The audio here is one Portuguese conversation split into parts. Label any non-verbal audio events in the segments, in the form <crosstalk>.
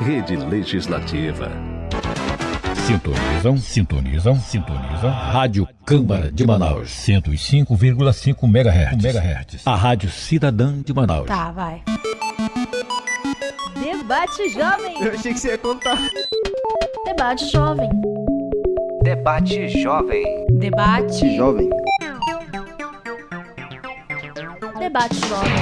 Rede Legislativa. Sintonizam, sintonizam, sintonizam. Rádio Câmara de Manaus. 105,5 MHz. MHz. A Rádio Cidadã de Manaus. Tá, vai. Debate Jovem. Eu achei que você ia contar. Debate Jovem. Debate Jovem. Debate. Jovem. Debate Jovem.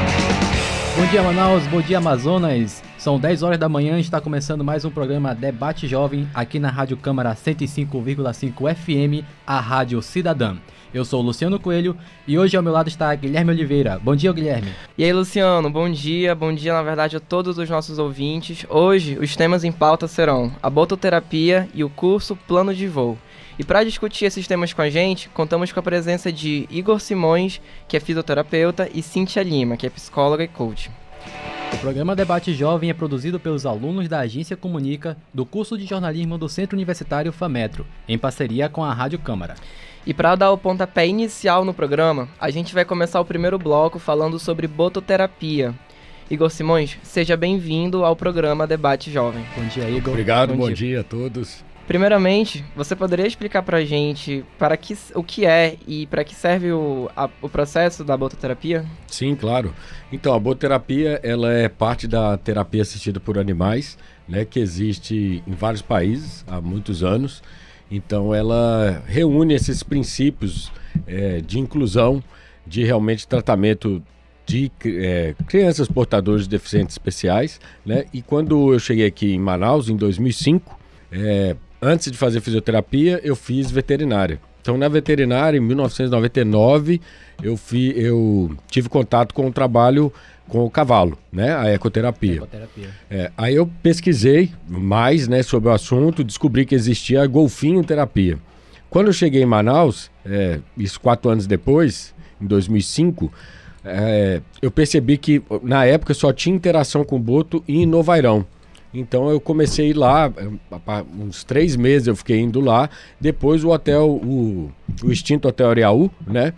Bom dia, Manaus. Bom dia, Amazonas. São 10 horas da manhã e está começando mais um programa Debate Jovem aqui na Rádio Câmara 105,5 FM, a Rádio Cidadã. Eu sou o Luciano Coelho e hoje ao meu lado está Guilherme Oliveira. Bom dia, Guilherme. E aí, Luciano, bom dia. Bom dia, na verdade, a todos os nossos ouvintes. Hoje, os temas em pauta serão a bototerapia e o curso Plano de Voo. E para discutir esses temas com a gente, contamos com a presença de Igor Simões, que é fisioterapeuta, e Cintia Lima, que é psicóloga e coach. O programa Debate Jovem é produzido pelos alunos da Agência Comunica do curso de jornalismo do Centro Universitário FAMetro, em parceria com a Rádio Câmara. E para dar o pontapé inicial no programa, a gente vai começar o primeiro bloco falando sobre bototerapia. Igor Simões, seja bem-vindo ao programa Debate Jovem. Bom dia, Igor. Obrigado, bom, bom dia. dia a todos. Primeiramente, você poderia explicar pra gente para que, o que é e para que serve o, a- o processo da bototerapia? Sim, claro. Então, a boterapia, ela é parte da terapia assistida por animais, né, que existe em vários países há muitos anos. Então, ela reúne esses princípios eh, de inclusão, de realmente tratamento de eh, crianças portadoras de deficientes especiais, né? E quando eu cheguei aqui em Manaus, em 2005, eh, antes de fazer fisioterapia, eu fiz veterinária. Então, na veterinária, em 1999, eu, fi, eu tive contato com o trabalho com o cavalo, né? A ecoterapia. Ecoterapia. É, aí eu pesquisei mais né, sobre o assunto, descobri que existia a golfinho terapia. Quando eu cheguei em Manaus, é, isso quatro anos depois, em 2005, é, eu percebi que na época só tinha interação com o Boto em Novairão. Então eu comecei lá, pa- uns três meses eu fiquei indo lá. Depois o hotel, o, o extinto Hotel Areaú, né?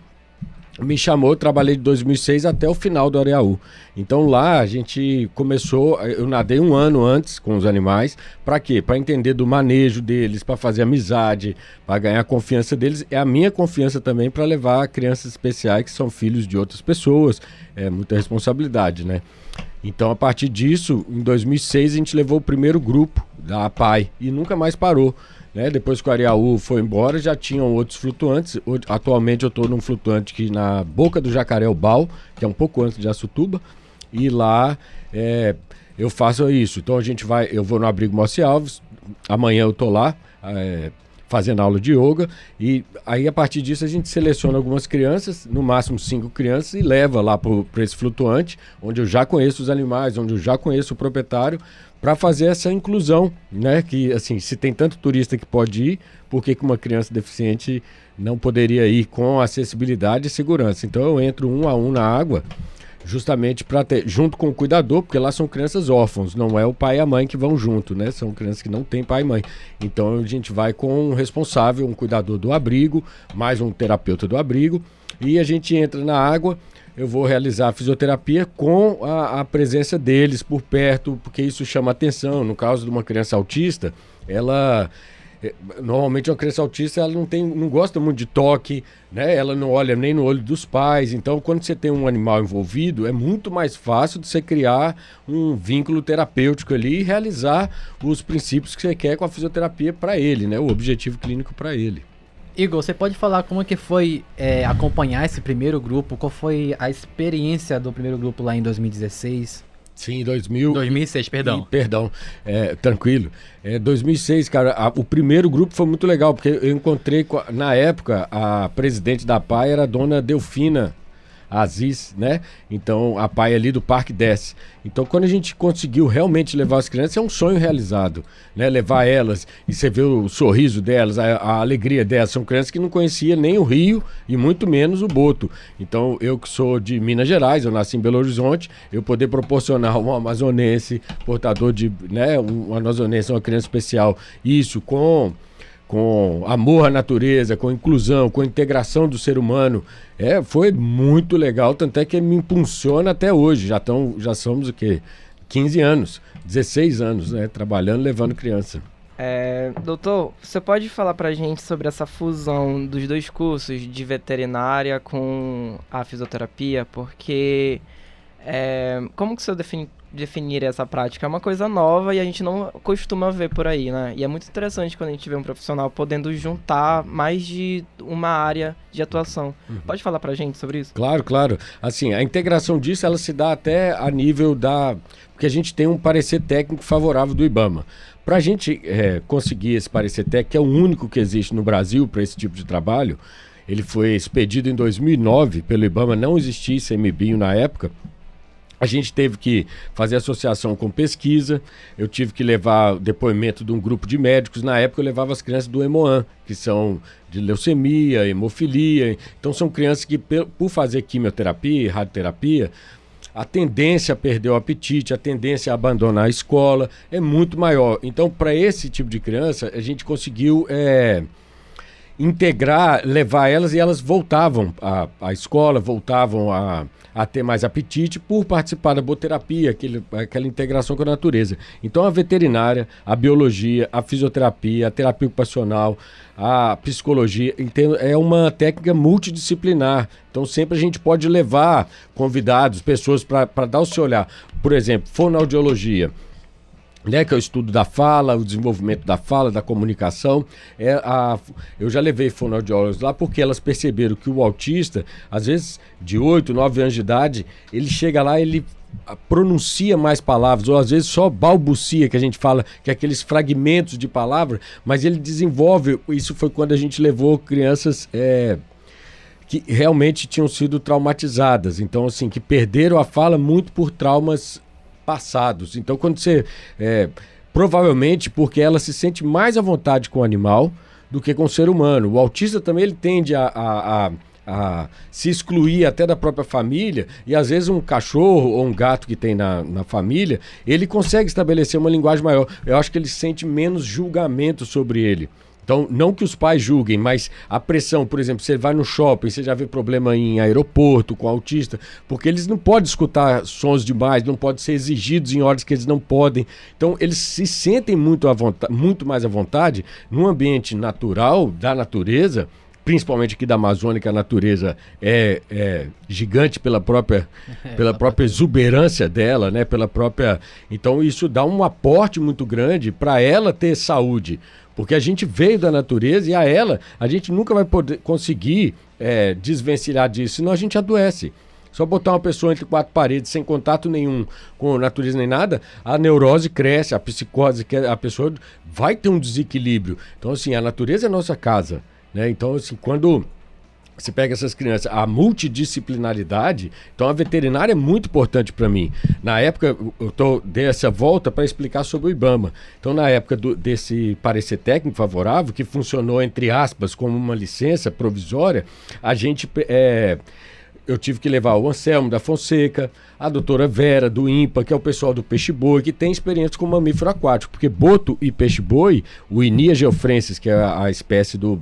me chamou, eu trabalhei de 2006 até o final do Areaú. Então lá a gente começou, eu nadei um ano antes com os animais, para quê? Para entender do manejo deles, para fazer amizade, para ganhar a confiança deles, é a minha confiança também para levar crianças especiais que são filhos de outras pessoas, é muita responsabilidade, né? Então a partir disso, em 2006 a gente levou o primeiro grupo da APAI e nunca mais parou. Né? Depois que o Ariaú foi embora, já tinham outros flutuantes. Atualmente eu estou num flutuante que na boca do Jacaré Bal, que é um pouco antes de Açutuba, e lá é, eu faço isso. Então a gente vai, eu vou no Abrigo Mossi Alves, amanhã eu tô lá é, fazendo aula de yoga, e aí a partir disso a gente seleciona algumas crianças, no máximo cinco crianças, e leva lá para esse flutuante, onde eu já conheço os animais, onde eu já conheço o proprietário, para fazer essa inclusão, né? Que assim, se tem tanto turista que pode ir, por que, uma criança deficiente não poderia ir com acessibilidade e segurança? Então eu entro um a um na água, justamente para ter junto com o cuidador, porque lá são crianças órfãos, não é o pai e a mãe que vão junto, né? São crianças que não têm pai e mãe. Então a gente vai com um responsável, um cuidador do abrigo, mais um terapeuta do abrigo, e a gente entra na água eu vou realizar a fisioterapia com a, a presença deles por perto, porque isso chama atenção. No caso de uma criança autista, ela normalmente uma criança autista ela não tem, não gosta muito de toque, né? Ela não olha nem no olho dos pais. Então, quando você tem um animal envolvido, é muito mais fácil de você criar um vínculo terapêutico ali e realizar os princípios que você quer com a fisioterapia para ele, né? O objetivo clínico para ele. Igor, você pode falar como é que foi é, acompanhar esse primeiro grupo? Qual foi a experiência do primeiro grupo lá em 2016? Sim, 2000. 2006, perdão. E, perdão, é, tranquilo. É, 2006, cara, a- o primeiro grupo foi muito legal, porque eu encontrei, na época, a presidente da PAI era a dona Delfina Aziz, né? Então, a PAI ali do Parque Desce. Então, quando a gente conseguiu realmente levar as crianças, é um sonho realizado, né? Levar elas e você vê o sorriso delas, a, a alegria delas. São crianças que não conheciam nem o Rio e muito menos o Boto. Então, eu que sou de Minas Gerais, eu nasci em Belo Horizonte, eu poder proporcionar um amazonense, portador de, né? Um amazonense, uma criança especial, isso com com amor à natureza, com inclusão, com integração do ser humano. É, foi muito legal, tanto é que me impulsiona até hoje. Já, tão, já somos o quê? 15 anos 16 anos, né? Trabalhando, levando criança. É, doutor, você pode falar pra gente sobre essa fusão dos dois cursos de veterinária com a fisioterapia? Porque é, como que o senhor defini, definiria essa prática? É uma coisa nova e a gente não costuma ver por aí, né? E é muito interessante quando a gente vê um profissional podendo juntar mais de uma área de atuação. Uhum. Pode falar pra gente sobre isso? Claro, claro. Assim, a integração disso, ela se dá até a nível da... Porque a gente tem um parecer técnico favorável do IBAMA. Para a gente é, conseguir esse parecer técnico, que é o único que existe no Brasil para esse tipo de trabalho, ele foi expedido em 2009 pelo IBAMA, não existia ICMBio na época. A gente teve que fazer associação com pesquisa, eu tive que levar depoimento de um grupo de médicos. Na época eu levava as crianças do Hemoan, que são de leucemia, hemofilia. Então são crianças que, por fazer quimioterapia e radioterapia, a tendência a perder o apetite, a tendência a abandonar a escola é muito maior. Então, para esse tipo de criança, a gente conseguiu é, integrar, levar elas e elas voltavam à, à escola, voltavam a, a ter mais apetite por participar da boterapia, aquele, aquela integração com a natureza. Então, a veterinária, a biologia, a fisioterapia, a terapia ocupacional, a psicologia, é uma técnica multidisciplinar. Então sempre a gente pode levar convidados, pessoas para dar o seu olhar. Por exemplo, fonoaudiologia. Né, que é o estudo da fala, o desenvolvimento da fala, da comunicação. É a, eu já levei fonoaudiólogos lá porque elas perceberam que o autista, às vezes de 8, 9 anos de idade, ele chega lá, ele pronuncia mais palavras, ou às vezes só balbucia, que a gente fala que é aqueles fragmentos de palavra, mas ele desenvolve. Isso foi quando a gente levou crianças. É, que realmente tinham sido traumatizadas, então assim, que perderam a fala muito por traumas passados. Então quando você é, provavelmente porque ela se sente mais à vontade com o animal do que com o ser humano. O autista também ele tende a, a, a a se excluir até da própria família, e às vezes um cachorro ou um gato que tem na, na família, ele consegue estabelecer uma linguagem maior. Eu acho que ele sente menos julgamento sobre ele. Então, não que os pais julguem, mas a pressão, por exemplo, você vai no shopping, você já vê problema em aeroporto com autista, porque eles não podem escutar sons demais, não podem ser exigidos em horas que eles não podem. Então, eles se sentem muito, à vontade, muito mais à vontade num ambiente natural, da natureza, principalmente aqui da Amazônia, que a natureza é, é gigante pela própria, pela <laughs> própria exuberância dela, né? Pela própria. Então isso dá um aporte muito grande para ela ter saúde. Porque a gente veio da natureza e a ela a gente nunca vai poder conseguir é, desvencilhar disso, senão a gente adoece. Só botar uma pessoa entre quatro paredes sem contato nenhum com a natureza nem nada, a neurose cresce, a psicose, a pessoa vai ter um desequilíbrio. Então, assim, a natureza é a nossa casa. Né? Então, assim, quando você pega essas crianças, a multidisciplinaridade, então a veterinária é muito importante para mim. Na época, eu tô, dei essa volta para explicar sobre o IBAMA. Então, na época do, desse parecer técnico favorável, que funcionou, entre aspas, como uma licença provisória, a gente. É, eu tive que levar o Anselmo da Fonseca, a doutora Vera do INPA, que é o pessoal do peixe-boi, que tem experiência com mamífero aquático, porque boto e peixe-boi, o Inia geofrensis, que é a, espécie do,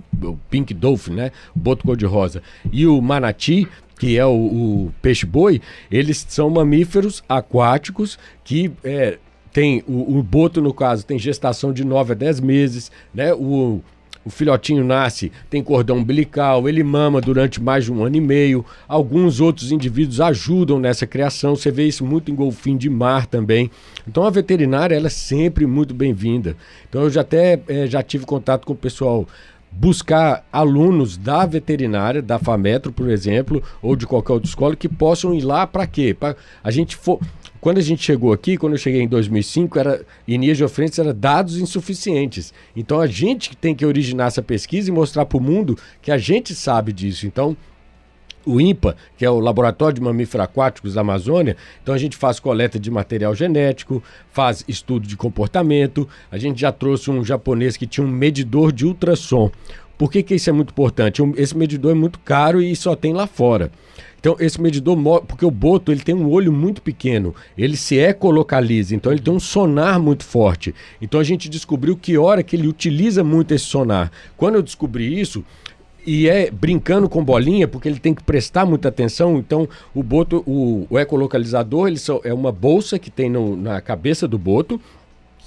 pink dolphin, né, boto cor-de-rosa, e o manati, que é o, o peixe-boi, eles são mamíferos aquáticos que é, tem o, o, boto, no caso, tem gestação de 9 a 10 meses, né? O, o filhotinho nasce, tem cordão umbilical, ele mama durante mais de um ano e meio. Alguns outros indivíduos ajudam nessa criação. Você vê isso muito em golfinho de mar também. Então a veterinária ela é sempre muito bem-vinda. Então eu já até é, já tive contato com o pessoal buscar alunos da veterinária, da FAMetro, por exemplo, ou de qualquer outra escola que possam ir lá para quê? Para a gente for quando a gente chegou aqui, quando eu cheguei em 2005, era Inias de Ofrentes era dados insuficientes. Então a gente tem que originar essa pesquisa e mostrar para o mundo que a gente sabe disso. Então o INPA, que é o Laboratório de Mamíferos Aquáticos da Amazônia, então a gente faz coleta de material genético, faz estudo de comportamento. A gente já trouxe um japonês que tinha um medidor de ultrassom. Por que, que isso é muito importante? Esse medidor é muito caro e só tem lá fora. Então, esse medidor, porque o boto ele tem um olho muito pequeno, ele se ecolocaliza, então ele tem um sonar muito forte. Então a gente descobriu que hora que ele utiliza muito esse sonar. Quando eu descobri isso, e é brincando com bolinha, porque ele tem que prestar muita atenção. Então, o boto, o, o ecolocalizador, ele só, é uma bolsa que tem no, na cabeça do boto.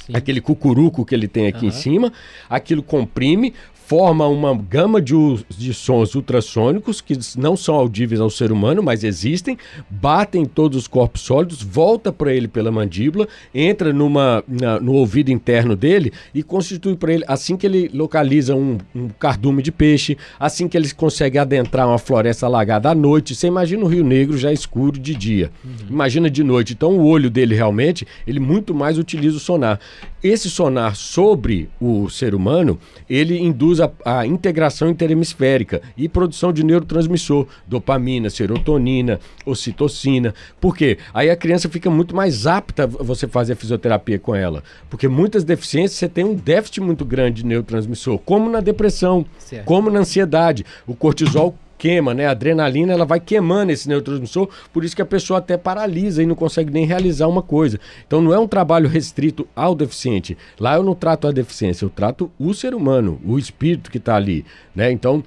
Sim. Aquele cucuruco que ele tem aqui em Aham. cima, aquilo comprime, forma uma gama de, de sons ultrassônicos que não são audíveis ao ser humano, mas existem, batem em todos os corpos sólidos, volta para ele pela mandíbula, entra numa, na- no ouvido interno dele e constitui para ele, assim que ele localiza um, um cardume de peixe, assim que ele consegue adentrar uma floresta alagada à noite, você imagina o Rio Negro já escuro de dia, imagina de noite. Então o olho dele realmente, ele muito mais utiliza o sonar. Esse sonar sobre o ser humano, ele induz a, a integração interhemisférica e produção de neurotransmissor, dopamina, serotonina, ocitocina. Por quê? Aí a criança fica muito mais apta a você fazer a fisioterapia com ela. Porque muitas deficiências você tem um déficit muito grande de neurotransmissor, como na depressão, Certo. como na ansiedade. O cortisol queima, né? A adrenalina ela vai queimando esse neurotransmissor, por isso que a pessoa até paralisa e não consegue nem realizar uma coisa. Então não é um trabalho restrito ao deficiente. Lá eu não trato a deficiência, eu trato o ser humano, o espírito que está ali, né? Então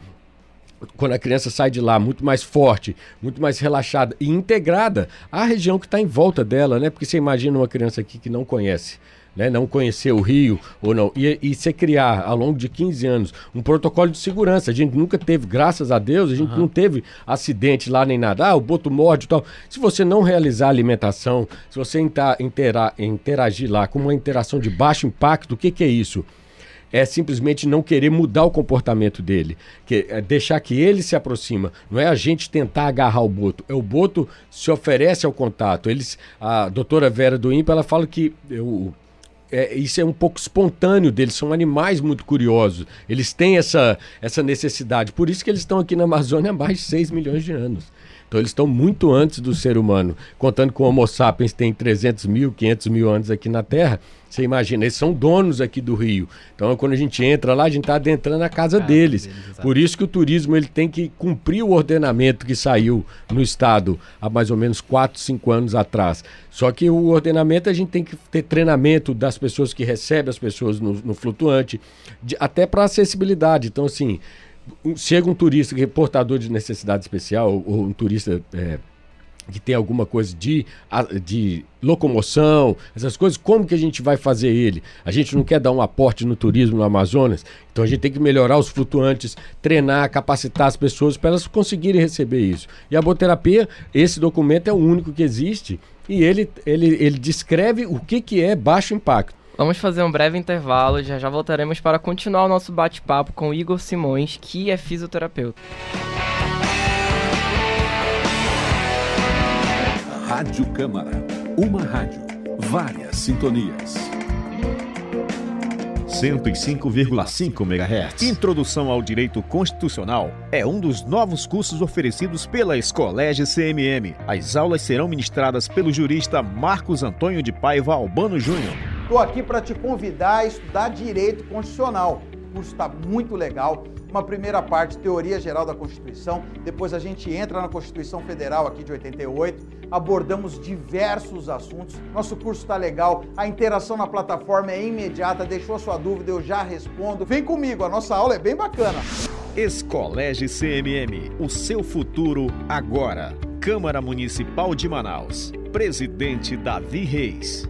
quando a criança sai de lá muito mais forte, muito mais relaxada e integrada à região que está em volta dela, né? Porque você imagina uma criança aqui que não conhece, né? Não conhecer o Rio ou não. E, e você criar, ao longo de 15 anos, um protocolo de segurança. A gente nunca teve, graças a Deus, a gente não teve acidente lá nem nada. Ah, o boto morde e tal. Se você não realizar alimentação, se você intera- interagir lá com uma interação de baixo impacto, o que, que é isso? é simplesmente não querer mudar o comportamento dele, que é deixar que ele se aproxima. Não é a gente tentar agarrar o boto, é o boto se oferece ao contato. Eles, a doutora Vera do INPA, ela fala que o é, isso é um pouco espontâneo deles, são animais muito curiosos. Eles têm essa, essa necessidade. Por isso que eles estão aqui na Amazônia há mais de 6 milhões de anos. Então eles estão muito antes do ser humano. Contando que o Homo sapiens tem 300 mil, 500 mil anos aqui na Terra, você imagina, eles são donos aqui do Rio. Então quando a gente entra lá, a gente está adentrando a casa deles. deles. Por isso que o turismo ele tem que cumprir o ordenamento que saiu no Estado há mais ou menos 4, 5 anos atrás. Só que o ordenamento a gente tem que ter treinamento das pessoas que recebem as pessoas no, no flutuante, de- até para acessibilidade. Então, assim, chega um turista que é portador de necessidade especial, ou, ou um turista. é, que tem alguma coisa de, de locomoção, essas coisas, como que a gente vai fazer ele? A gente não quer dar um aporte no turismo no Amazonas, então a gente tem que melhorar os flutuantes, treinar, capacitar as pessoas para elas conseguirem receber isso. E a boterapia, esse documento é o único que existe e ele, ele, ele descreve o que, que é baixo impacto. Vamos fazer um breve intervalo, já já voltaremos para continuar o nosso bate-papo com Igor Simões, que é fisioterapeuta. Rádio Câmara. Uma rádio. Várias sintonias. 105,5 MHz. Introdução ao Direito Constitucional é um dos novos cursos oferecidos pela Escolégio CMM. As aulas serão ministradas pelo jurista Marcos Antônio de Paiva Albano Júnior. Estou aqui para te convidar a estudar Direito Constitucional. O curso está muito legal. Uma primeira parte, teoria geral da Constituição. Depois a gente entra na Constituição Federal aqui de 88. Abordamos diversos assuntos. Nosso curso está legal. A interação na plataforma é imediata. Deixou a sua dúvida, eu já respondo. Vem comigo, a nossa aula é bem bacana. Escolégio CMM, o seu futuro agora. Câmara Municipal de Manaus. Presidente Davi Reis.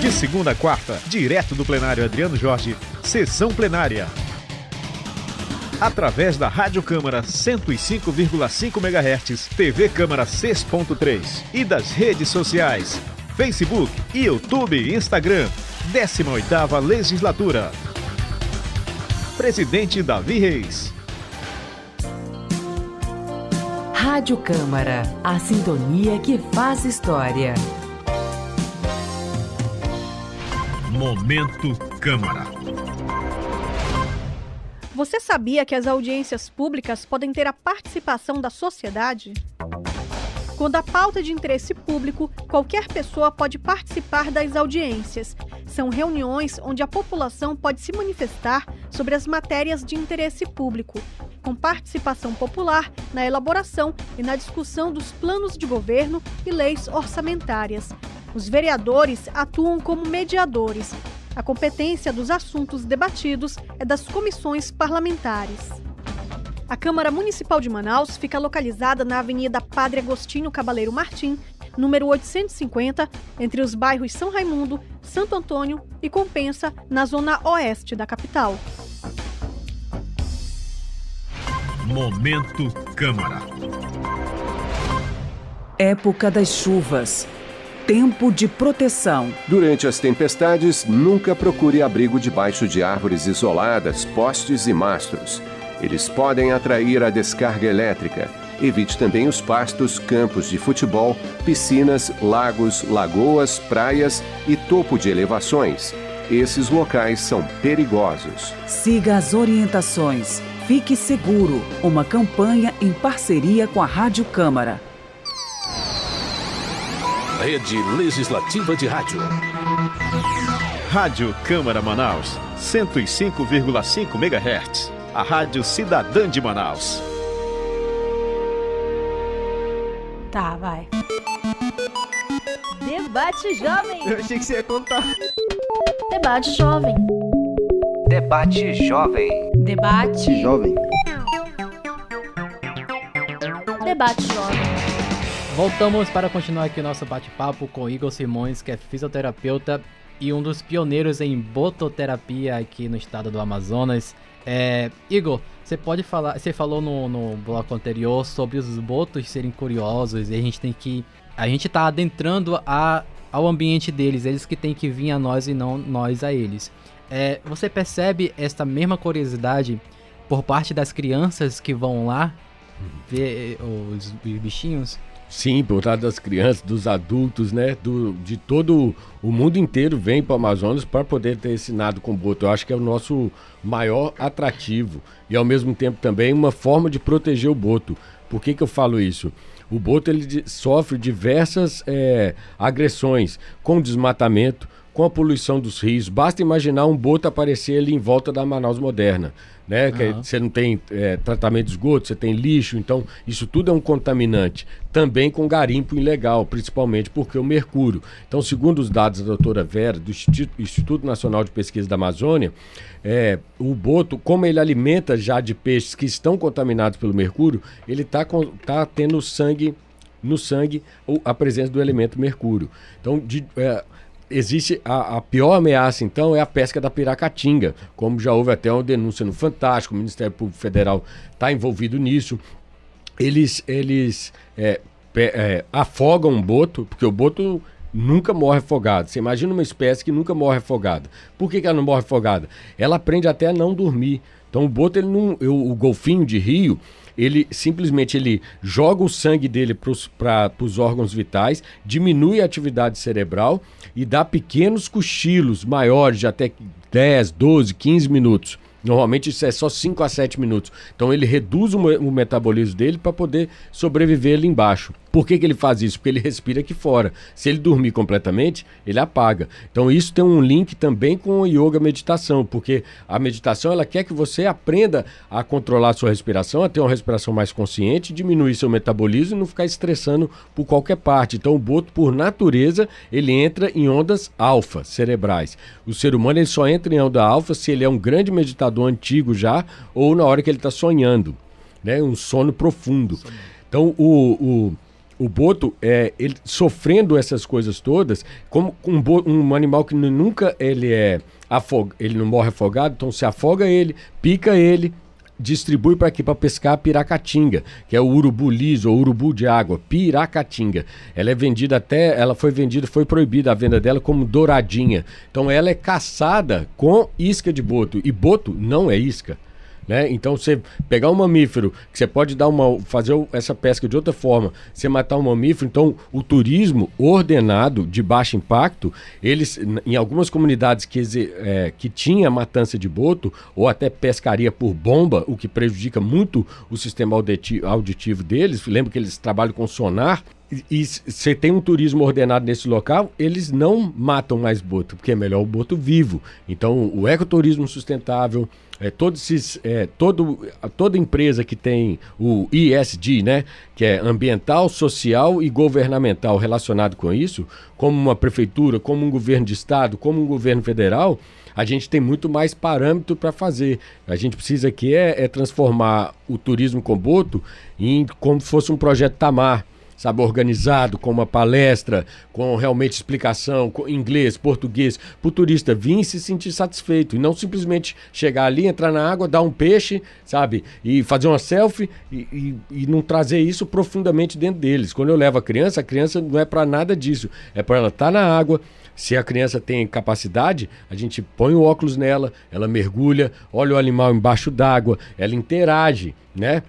De segunda a quarta, direto do plenário Adriano Jorge, sessão plenária. Através da Rádio Câmara 105,5 MHz, TV Câmara 6.3 e das redes sociais, Facebook, YouTube e Instagram, 18ª Legislatura. Presidente Davi Reis. Rádio Câmara, a sintonia que faz história. Momento Câmara. Você sabia que as audiências públicas podem ter a participação da sociedade? Quando a pauta de interesse público, qualquer pessoa pode participar das audiências. São reuniões onde a população pode se manifestar sobre as matérias de interesse público, com participação popular na elaboração e na discussão dos planos de governo e leis orçamentárias. Os vereadores atuam como mediadores. A competência dos assuntos debatidos é das comissões parlamentares. A Câmara Municipal de Manaus fica localizada na Avenida Padre Agostinho Cabaleiro Martim, número 850, entre os bairros São Raimundo, Santo Antônio e Compensa, na zona oeste da capital. Momento Câmara. Época das chuvas. Tempo de proteção. Durante as tempestades, nunca procure abrigo debaixo de árvores isoladas, postes e mastros. Eles podem atrair a descarga elétrica. Evite também os pastos, campos de futebol, piscinas, lagos, lagoas, praias e topo de elevações. Esses locais são perigosos. Siga as orientações. Fique seguro. Uma campanha em parceria com a Rádio Câmara. Rede Legislativa de Rádio. Rádio Câmara Manaus, 105,5 MHz. A Rádio Cidadã de Manaus. Tá, vai. Debate Jovem. Eu achei que você ia contar. Debate Jovem. Debate Jovem. Debate. Jovem. Debate Jovem. Voltamos para continuar aqui o nosso bate-papo com Igor Simões, que é fisioterapeuta e um dos pioneiros em bototerapia aqui no estado do Amazonas. É, Igor, você pode falar, você falou no, no bloco anterior sobre os botos serem curiosos e a gente tem que, a gente tá adentrando a, ao ambiente deles, eles que têm que vir a nós e não nós a eles. É, você percebe esta mesma curiosidade por parte das crianças que vão lá ver os, os bichinhos? Sim, por trás das crianças, dos adultos, né? Do, de todo o mundo inteiro vem para o Amazonas para poder ter esse nado com boto. Eu acho que é o nosso maior atrativo e ao mesmo tempo também uma forma de proteger o boto. Por que, que eu falo isso? O boto ele sofre diversas é, agressões, com desmatamento, com a poluição dos rios. Basta imaginar um boto aparecer ali em volta da Manaus moderna. Né? Que Aham. você não tem é, tratamento de esgoto, você tem lixo, então isso tudo é um contaminante. Também com garimpo ilegal, principalmente porque o mercúrio. Então, segundo os dados da doutora Vera, do Instituto, Nacional de Pesquisa da Amazônia, é, o boto, como ele alimenta já de peixes que estão contaminados pelo mercúrio, ele está tá tendo sangue no sangue a presença do elemento mercúrio. Então, de, é, existe a, a pior ameaça, então, é a pesca da piracatinga, como já houve até uma denúncia no Fantástico, o Ministério Público Federal está envolvido nisso. Eles, eles é, é, afogam um boto, porque o boto nunca morre afogado. Você imagina uma espécie que nunca morre afogada. Por que, que ela não morre afogada? Ela aprende até a não dormir. Então o boto, ele não, eu- o golfinho de rio, ele simplesmente ele joga o sangue dele para os órgãos vitais, diminui a atividade cerebral e dá pequenos cochilos maiores de até 10, 12, 15 minutos. Normalmente isso é só 5 a 7 minutos. Então ele reduz o, o metabolismo dele para poder sobreviver ali embaixo. Por que, que ele faz isso? Porque ele respira aqui fora. Se ele dormir completamente, ele apaga. Então isso tem um link também com o yoga meditação, porque a meditação ela quer que você aprenda a controlar a sua respiração, a ter uma respiração mais consciente, diminuir seu metabolismo e não ficar estressando por qualquer parte. Então o boto, por natureza, ele entra em ondas alfa cerebrais. O ser humano ele só entra em onda alfa se ele é um grande meditador antigo já ou na hora que ele está sonhando, né? Um sono profundo. Então o, o, o boto, é, ele sofrendo essas coisas todas, como um, um animal que nu- nunca ele é afog, ele não morre afogado, então se afoga ele, pica ele, distribui para aqui para pescar a piracatinga, que é o urubu liso ou urubu de água, piracatinga. Ela é vendida até, ela foi vendida, foi proibida a venda dela como douradinha. Então ela é caçada com isca de boto e boto não é isca. Né? Então você pegar um mamífero, que você pode dar uma, fazer essa pesca de outra forma, você matar um mamífero, então o turismo ordenado de baixo impacto, eles em algumas comunidades que, é, que tinha matança de boto ou até pescaria por bomba, o que prejudica muito o sistema auditivo, deles, lembra que eles trabalham com sonar, e você tem um turismo ordenado nesse local, eles não matam mais boto, porque é melhor o boto vivo. Então, o ecoturismo sustentável, é, todos esses, é, todo, toda empresa que tem o ISD, né, que é ambiental, social e governamental relacionado com isso, como uma prefeitura, como um governo de estado, como um governo federal, a gente tem muito mais parâmetro para fazer. A gente precisa aqui é, é transformar o turismo com boto em como se fosse um projeto Tamar sabe, organizado, com uma palestra, com realmente explicação, com inglês, português, para o turista vir e se sentir satisfeito. E não simplesmente chegar ali, entrar na água, dar um peixe, sabe, e fazer uma selfie e, e, e não trazer isso profundamente dentro deles. Quando eu levo a criança, a criança não é para nada disso. É para ela estar tá na água, se a criança tem capacidade, a gente põe o óculos nela, ela mergulha, olha o animal embaixo d'água, ela interage, né?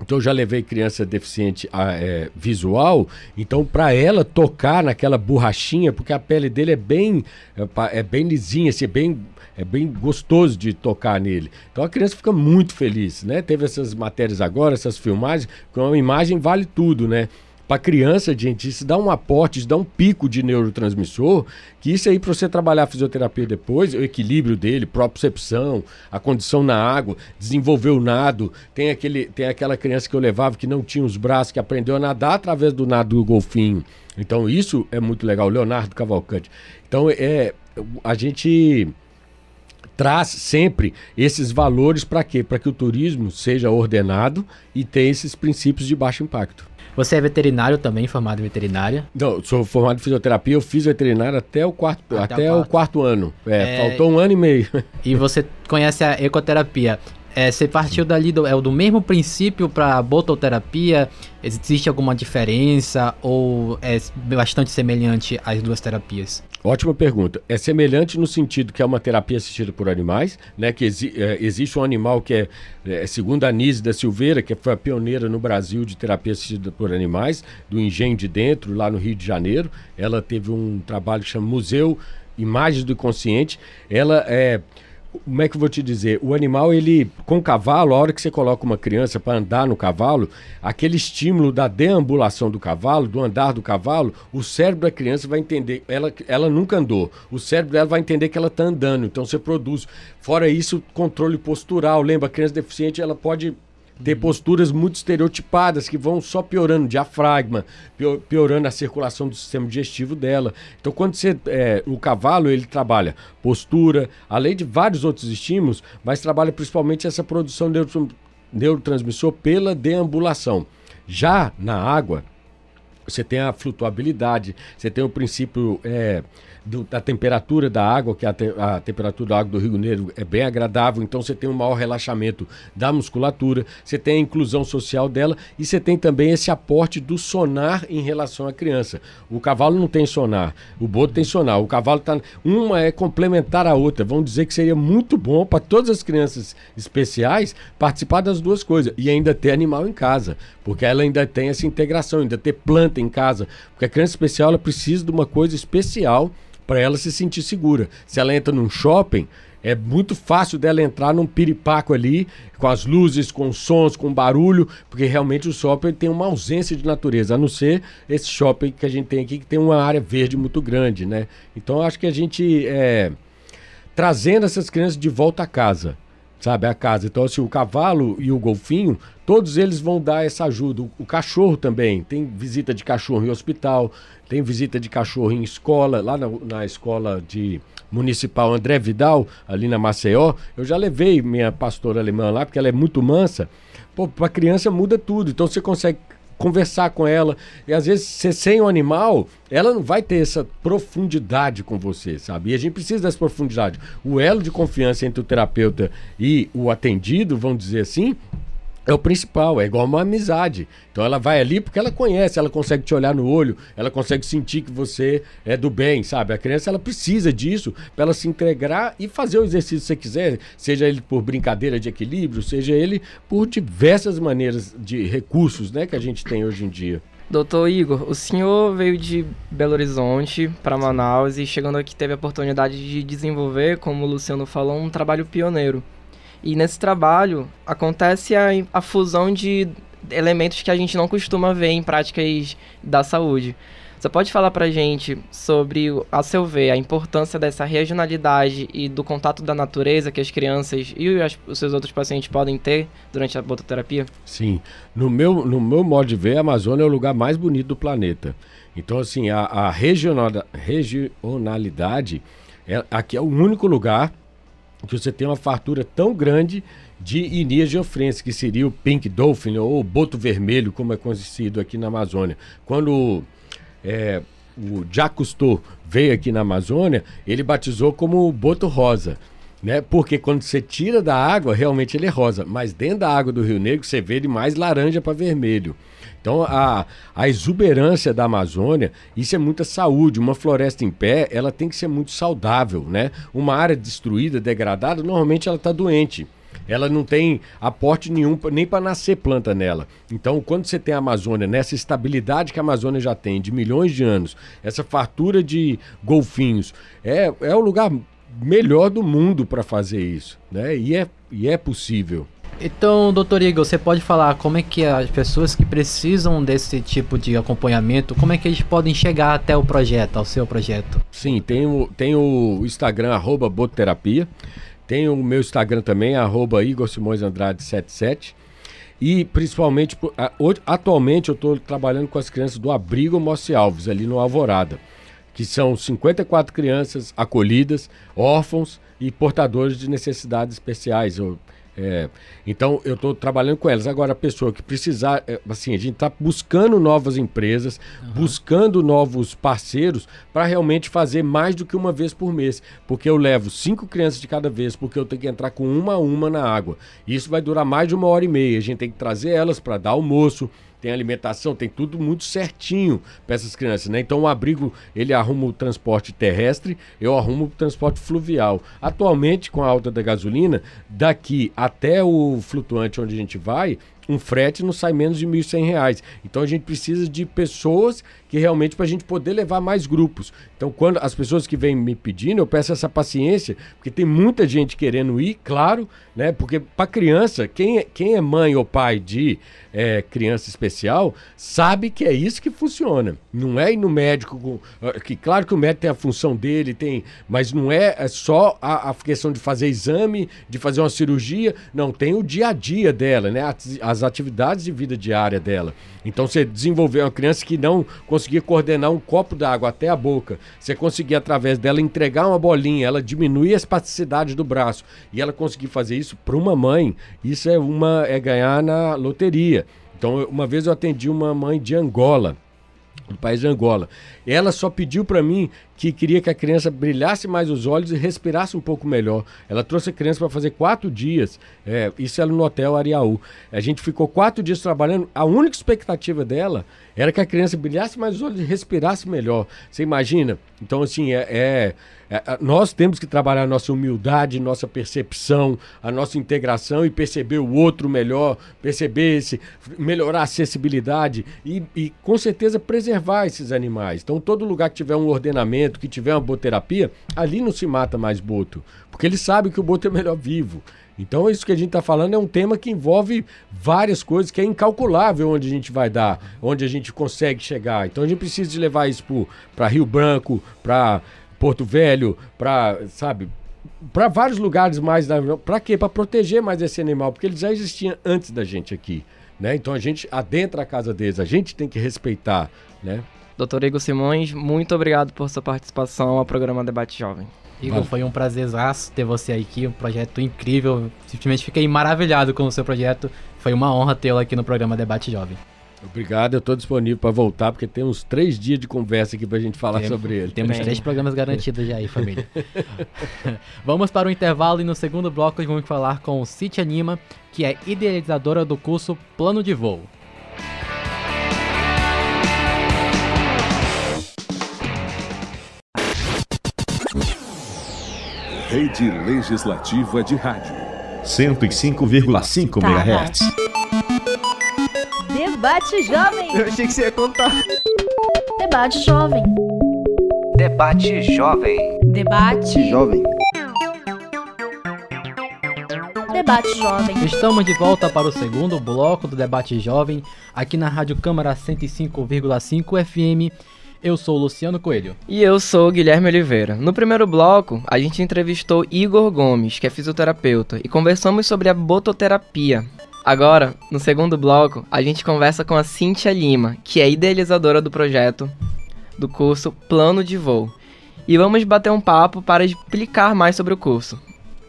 Então eu já levei criança deficiente é, visual, então para ela tocar naquela borrachinha, porque a pele dele é bem é, é bem lisinha, assim, é bem é bem gostoso de tocar nele. Então a criança fica muito feliz, né? Teve essas matérias agora, essas filmagens, com uma imagem vale tudo, né? Para criança, gente, isso dá um aporte, isso dá um pico de neurotransmissor, que isso aí, para você trabalhar a fisioterapia depois, o equilíbrio dele, propriocepção, a condição na água, desenvolver o nado. Tem, aquele, tem aquela criança que eu levava que não tinha os braços, que aprendeu a nadar através do nado do golfinho. Então, isso é muito legal. Leonardo Cavalcante. Então, é, a gente traz sempre esses valores para quê? Para que o turismo seja ordenado e tenha esses princípios de baixo impacto. Você é veterinário também, formado em veterinária? Não, sou formado em fisioterapia, eu fiz veterinária até o quarto, até, até o, quarto. quarto. ano. É, é, faltou um ano e meio. E você conhece a ecoterapia. É, você partiu dali do, é, do mesmo princípio para bototerapia? Existe alguma diferença ou é bastante semelhante às duas terapias? Ótima pergunta. É semelhante no sentido que é uma terapia assistida por animais, né? Que exi é, existe um animal que é, é, segundo a Nise da Silveira, que foi a pioneira no Brasil de terapia assistida por animais, do Engenho de Dentro, lá no Rio de Janeiro. Ela teve um trabalho que chama Museu Imagens do Inconsciente. Ela é como é que eu vou te dizer? O animal, ele, com o cavalo, a hora que você coloca uma criança para andar no cavalo, aquele estímulo da deambulação do cavalo, do andar do cavalo, o cérebro da criança vai entender, ela, ela nunca andou, o cérebro dela vai entender que ela está andando, então você produz. Fora isso, controle postural, lembra, a criança deficiente, ela pode ter posturas muito estereotipadas que vão só piorando o diafragma, piorando a circulação do sistema digestivo dela. Então, quando você. É, o cavalo ele trabalha postura, além de vários outros estímulos, mas trabalha principalmente essa produção de neurotransmissor pela deambulação. Já na água, você tem a flutuabilidade, você tem o princípio. É, do, da temperatura da água, que a, te, a, temperatura da água do Rio Negro é bem agradável, então você tem um maior relaxamento da musculatura, você tem a inclusão social dela e você tem também esse aporte do sonar em relação à criança. O cavalo não tem sonar, o boto tem sonar, o cavalo tá. Uma é complementar a outra. Vamos dizer que seria muito bom para todas as crianças especiais participar das duas coisas e ainda ter animal em casa, porque ela ainda tem essa integração, ainda ter planta em casa, porque a criança especial ela precisa de uma coisa especial para ela se sentir segura. Se ela entra num shopping, é muito fácil dela entrar num piripaco ali, com as luzes, com sons, com barulho, porque realmente o shopping tem uma ausência de natureza, a não ser esse shopping que a gente tem aqui, que tem uma área verde muito grande, né? Então acho que a gente é, trazendo essas crianças de volta a casa, sabe, a casa. Então, assim, o cavalo e o golfinho, todos eles vão dar essa ajuda. O, o, cachorro também, tem visita de cachorro em hospital, tem visita de cachorro em escola, lá na, na escola de municipal André Vidal, ali na Maceió. Eu já levei minha pastora alemã lá, porque ela é muito mansa. Pô, pra criança muda tudo. Então você consegue conversar com ela. E às vezes, você sem o animal, ela não vai ter essa profundidade com você, sabe? E a gente precisa dessa profundidade. O elo de confiança entre o terapeuta e o atendido, vamos dizer assim, é o principal, é igual uma amizade. Então ela vai ali porque ela conhece, ela consegue te olhar no olho, ela consegue sentir que você é do bem, sabe? A criança ela precisa disso para ela se integrar e fazer o exercício que você quiser, seja ele por brincadeira de equilíbrio, seja ele por diversas maneiras de recursos, né, que a gente tem hoje em dia. Doutor Igor, o senhor veio de Belo Horizonte para Manaus e chegando aqui teve a oportunidade de desenvolver, como o Luciano falou, um trabalho pioneiro. E nesse trabalho acontece a, a fusão de elementos que a gente não costuma ver em práticas da saúde. Você pode falar pra gente sobre, a seu ver, a importância dessa regionalidade e do contato da natureza que as crianças e as, os seus outros pacientes podem ter durante a bototerapia? Sim. No meu, no meu modo de ver, a Amazônia é o lugar mais bonito do planeta. Então, assim, a, a regional, regionalidade, é, aqui é o único lugar que você tem uma fartura tão grande de Inia geofrense, que seria o Pink Dolphin ou o boto vermelho, como é conhecido aqui na Amazônia. Quando é, o Jacques Cousteau veio aqui na Amazônia, ele batizou como boto rosa. Né? Porque quando você tira da água, realmente ele é rosa, mas dentro da água do Rio Negro você vê ele mais laranja para vermelho. Então a, a exuberância da Amazônia, isso é muita saúde. Uma floresta em pé, ela tem que ser muito saudável, né? Uma área destruída, degradada, normalmente ela está doente. Ela não tem aporte nenhum, nem para nascer planta nela. Então, quando você tem a Amazônia, nessa estabilidade que a Amazônia já tem, de milhões de anos, essa fartura de golfinhos, é, é o lugar melhor do mundo para fazer isso, né? E é, e é possível. Então, doutor Igor, você pode falar como é que as pessoas que precisam desse tipo de acompanhamento, como é que eles podem chegar até o projeto, ao seu projeto? Sim, tem o, tem o Instagram, arroba Bototerapia, tem o meu Instagram também, arroba Igor Simões Andrade 77. E principalmente, atualmente eu estou trabalhando com as crianças do Abrigo Mossi Alves, ali no Alvorada que são 54 crianças acolhidas, órfãos e portadores de necessidades especiais. É, então eu estou trabalhando com elas. Agora, a pessoa que precisar, é, assim, a gente está buscando novas empresas, uhum. buscando novos parceiros para realmente fazer mais do que uma vez por mês. Porque eu levo cinco crianças de cada vez, porque eu tenho que entrar com uma a uma na água. Isso vai durar mais de uma hora e meia. A gente tem que trazer elas para dar almoço, tem alimentação, tem tudo muito certinho para essas crianças, né? Então o abrigo, ele arruma o transporte terrestre, eu arrumo o transporte fluvial. Atualmente, com a alta da gasolina, daqui até o flutuante onde a gente vai, um frete não sai menos de R$ 1.100. Então a gente precisa de pessoas que realmente para a gente poder levar mais grupos. Então quando as pessoas que vêm me pedindo, eu peço essa paciência, porque tem muita gente querendo ir, claro, né? Porque para criança, quem é, quem é mãe ou pai de é, criança especial sabe que é isso que funciona. Não é ir no médico, ah, que claro que o médico tem a função dele, tem, mas não é, é só a, a, questão de fazer exame, de fazer uma cirurgia. Não, tem o dia a dia dela, né? As atividades de vida diária dela. Então você desenvolver uma criança que não conseguia coordenar um copo d'água até a boca, você conseguir através dela entregar uma bolinha, ela diminuir a espasticidade do braço e ela conseguir fazer isso para uma mãe, isso é uma é ganhar na loteria. Então uma vez eu atendi uma mãe de Angola do país de Angola. Ela só pediu para mim que queria que a criança brilhasse mais os olhos e respirasse um pouco melhor. Ela trouxe a criança para fazer quatro dias, é, isso ela no Hotel Ariaú. A gente ficou quatro dias trabalhando, a única expectativa dela era que a criança brilhasse mais os olhos e respirasse melhor. Você imagina? Então, assim, é, é é, nós temos que trabalhar a nossa humildade, nossa percepção, a nossa integração e perceber o outro melhor, perceber esse, melhorar a acessibilidade e, e com certeza preservar esses animais. Então, todo lugar que tiver um ordenamento, que tiver uma boterapia, ali não se mata mais boto, porque ele sabe que o boto é melhor vivo. Então, isso que a gente está falando é um tema que envolve várias coisas, que é incalculável onde a gente vai dar, onde a gente consegue chegar. Então, a gente precisa levar isso para Rio Branco, para Porto Velho, para, sabe, para vários lugares mais para quê? Para proteger mais esse animal, porque ele já existia antes da gente aqui, né? Então a gente adentra a casa deles, a gente tem que respeitar, né? Doutor Igor Simões, muito obrigado por sua participação ao programa Debate Jovem. Igor, foi um prazerzaço ter você aqui, um projeto incrível. Simplesmente fiquei maravilhado com o seu projeto. Foi uma honra tê-lo aqui no programa Debate Jovem. Obrigado, eu estou disponível para voltar, porque tem uns três dias de conversa aqui para a gente falar Tem- sobre ele. Temos três programas garantidos já aí, família. <laughs> <laughs> vamos para o intervalo e no segundo bloco vamos falar com Cintia Lima, que é idealizadora do curso Plano de Voo. Rede Legislativa de Rádio. 105,5 Tá, MHz. Debate Jovem. Eu achei que você ia contar. Debate Jovem. Debate Jovem. Debate Jovem. Debate Jovem. Estamos de volta para o segundo bloco do Debate Jovem, aqui na Rádio Câmara 105,5 FM. Eu sou o Luciano Coelho. E eu sou o Guilherme Oliveira. No primeiro bloco, a gente entrevistou Igor Gomes, que é fisioterapeuta, e conversamos sobre a bototerapia. Agora, no segundo bloco, a gente conversa com a Cintia Lima, que é idealizadora do projeto do curso Plano de Voo. E vamos bater um papo para explicar mais sobre o curso.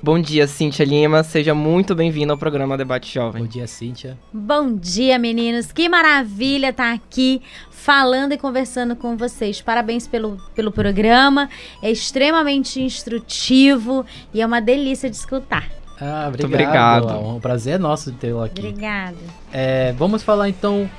Bom dia, Cintia Lima, seja muito bem-vinda ao programa Debate Jovem. Bom dia, Cíntia. Bom dia, meninos. Que maravilha estar aqui falando e conversando com vocês. Parabéns pelo, pelo programa. É extremamente instrutivo e é uma delícia de escutar. Ah, Muito obrigado. obrigado. Um prazer é nosso de tê-lo aqui. Obrigada. É, vamos falar então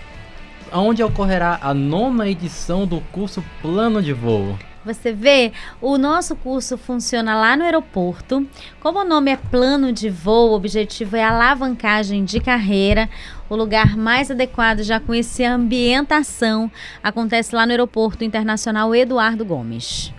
onde ocorrerá a nona edição do curso Plano de Voo. Você vê, o nosso curso funciona lá no aeroporto. Como o nome é plano de voo, o objetivo é alavancagem de carreira. O lugar mais adequado, já com essa ambientação, acontece lá no Aeroporto Internacional Eduardo Gomes.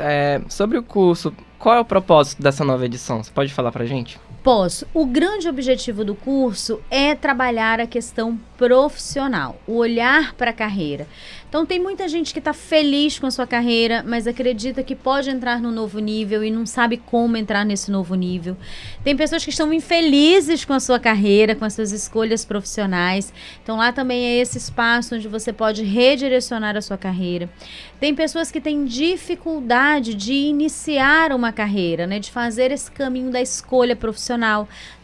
É, sobre o curso, qual é o propósito dessa nova edição? Você pode falar pra gente? Posso. O grande objetivo do curso é trabalhar a questão profissional, o olhar para a carreira. Então tem muita gente que está feliz com a sua carreira, mas acredita que pode entrar no novo nível e não sabe como entrar nesse novo nível. Tem pessoas que estão infelizes com a sua carreira, com as suas escolhas profissionais. Então lá também é esse espaço onde você pode redirecionar a sua carreira. Tem pessoas que têm dificuldade de iniciar uma carreira, né, de fazer esse caminho da escolha profissional.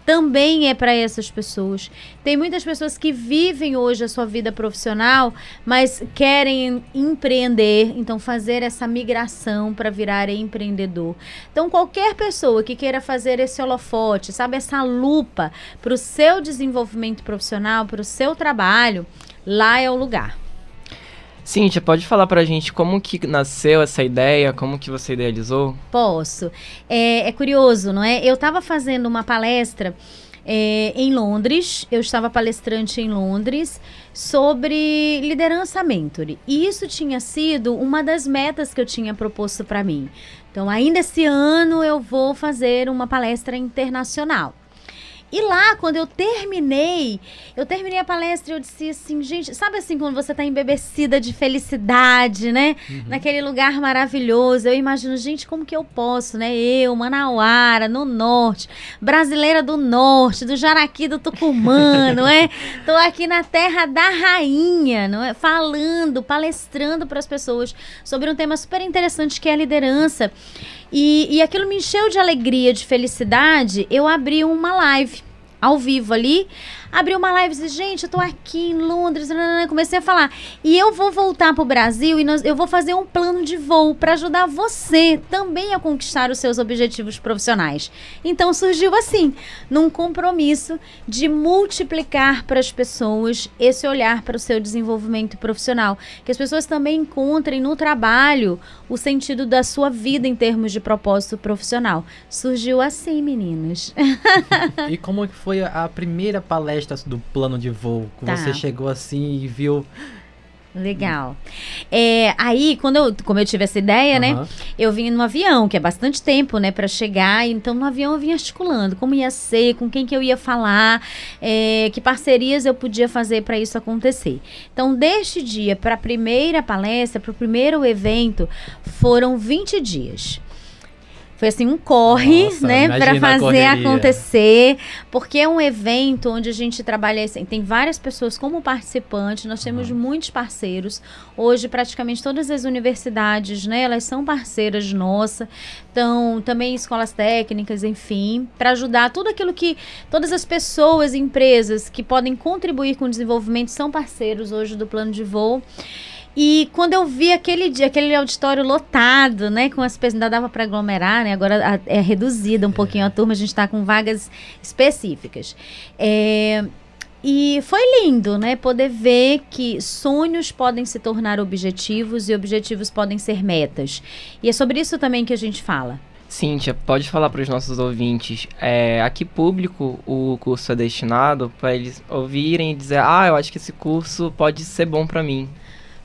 Também é para essas pessoas. Tem muitas pessoas que vivem hoje a sua vida profissional, mas querem empreender, então fazer essa migração para virar empreendedor. Então, qualquer pessoa que queira fazer esse holofote, sabe, essa lupa para o seu desenvolvimento profissional, para o seu trabalho, lá é o lugar. Cíntia, pode falar pra gente como que nasceu essa ideia, como que você idealizou? Posso. É, é curioso, não é? Eu estava fazendo uma palestra é, em Londres, eu estava palestrante em Londres sobre liderança mentoring. E isso tinha sido uma das metas que eu tinha proposto para mim. Então, ainda esse ano eu vou fazer uma palestra internacional. E lá, quando eu terminei, eu terminei a palestra e eu disse assim, gente, sabe assim, quando você tá embebecida de felicidade, né? Naquele lugar maravilhoso. Eu imagino, gente, como que eu posso, né? Eu, Manauara, no norte, brasileira do norte, do Jaraqui do Tucumã, não é? <laughs> Tô aqui na terra da rainha, não é? Falando, palestrando para as pessoas sobre um tema super interessante que é a liderança. E, e aquilo me encheu de alegria, de felicidade. Eu abri uma live ao vivo ali. Abri uma live e disse, gente, eu tô aqui em Londres. nananã. Comecei a falar. E eu vou voltar pro Brasil e nós- eu vou fazer um plano de voo para ajudar você também a conquistar os seus objetivos profissionais. Então surgiu assim, num compromisso de multiplicar para as pessoas esse olhar para o seu desenvolvimento profissional. Que as pessoas também encontrem no trabalho o sentido da sua vida em termos de propósito profissional. Surgiu assim, meninos. <laughs> E como que foi a primeira palestra do plano de voo? Tá. Você chegou assim e viu. Legal. É, aí, quando eu, como eu tive essa ideia, né? Aham. Eu vim no avião, que é bastante tempo, né, para chegar. Então, no avião eu vim articulando como ia ser, com quem que eu ia falar, é, que parcerias eu podia fazer para isso acontecer. Então, deste dia para a primeira palestra, para o primeiro evento, foram 20 dias. Foi assim um corre, Nossa, né, para fazer acontecer, porque é um evento onde a gente trabalha assim, tem várias pessoas como participantes, nós temos muitos parceiros. Hoje praticamente todas as universidades, né, elas são parceiras nossa. Então, também escolas técnicas, enfim, para ajudar tudo aquilo que todas as pessoas e empresas que podem contribuir com o desenvolvimento são parceiros hoje do plano de voo. E quando eu vi aquele dia, aquele auditório lotado, né, com as pessoas, ainda dava para aglomerar, né, agora é reduzida um pouquinho a turma, a gente está com vagas específicas. É, e foi lindo, né, poder ver que sonhos podem se tornar objetivos e objetivos podem ser metas. E é sobre isso também que a gente fala. Cíntia, pode falar para os nossos ouvintes é, a que público o curso é destinado para eles ouvirem e dizer, ah, eu acho que esse curso pode ser bom para mim.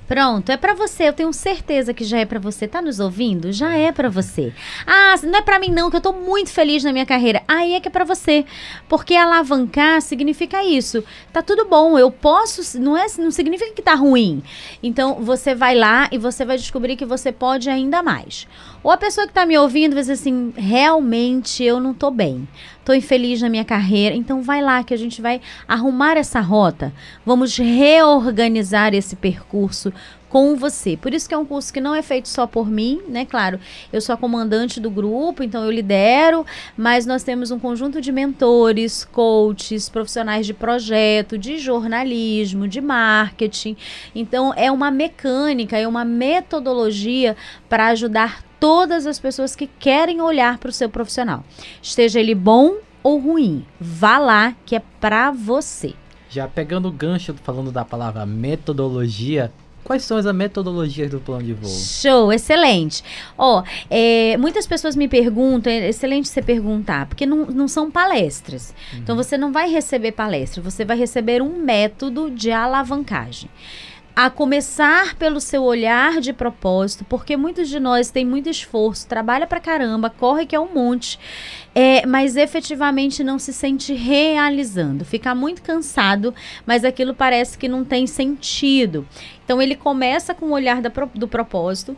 Pronto, é pra você. Eu tenho certeza que já é pra você. Tá nos ouvindo? Já é pra você. Ah, não é pra mim não, que eu tô muito feliz na minha carreira. Aí é que é pra você. Porque alavancar significa isso. Tá tudo bom, eu posso, não é, não significa que tá ruim. Então você vai lá e você vai descobrir que você pode ainda mais. Ou a pessoa que tá me ouvindo vai dizer assim, realmente eu não tô bem. Tô infeliz na minha carreira, então vai lá que a gente vai arrumar essa rota. Vamos reorganizar esse percurso com você. Por isso que é um curso que não é feito só por mim, né? Claro, eu sou a comandante do grupo, então eu lidero, mas nós temos um conjunto de mentores, coaches, profissionais de projeto, de jornalismo, de marketing. Então é uma mecânica, é uma metodologia para ajudar todas as pessoas que querem olhar para o seu profissional. Esteja ele bom ou ruim, vá lá que é para você. Já pegando o gancho falando da palavra metodologia, quais são as metodologias do plano de voo? Show, excelente. Ó, é, muitas pessoas me perguntam, é excelente você perguntar, porque não, não são palestras. Então você não vai receber palestra, você vai receber um método de alavancagem. A começar pelo seu olhar de propósito, porque muitos de nós têm muito esforço, trabalha pra caramba, corre que é um monte, é, mas efetivamente não se sente realizando. Fica muito cansado, mas aquilo parece que não tem sentido. Então ele começa com o olhar da do propósito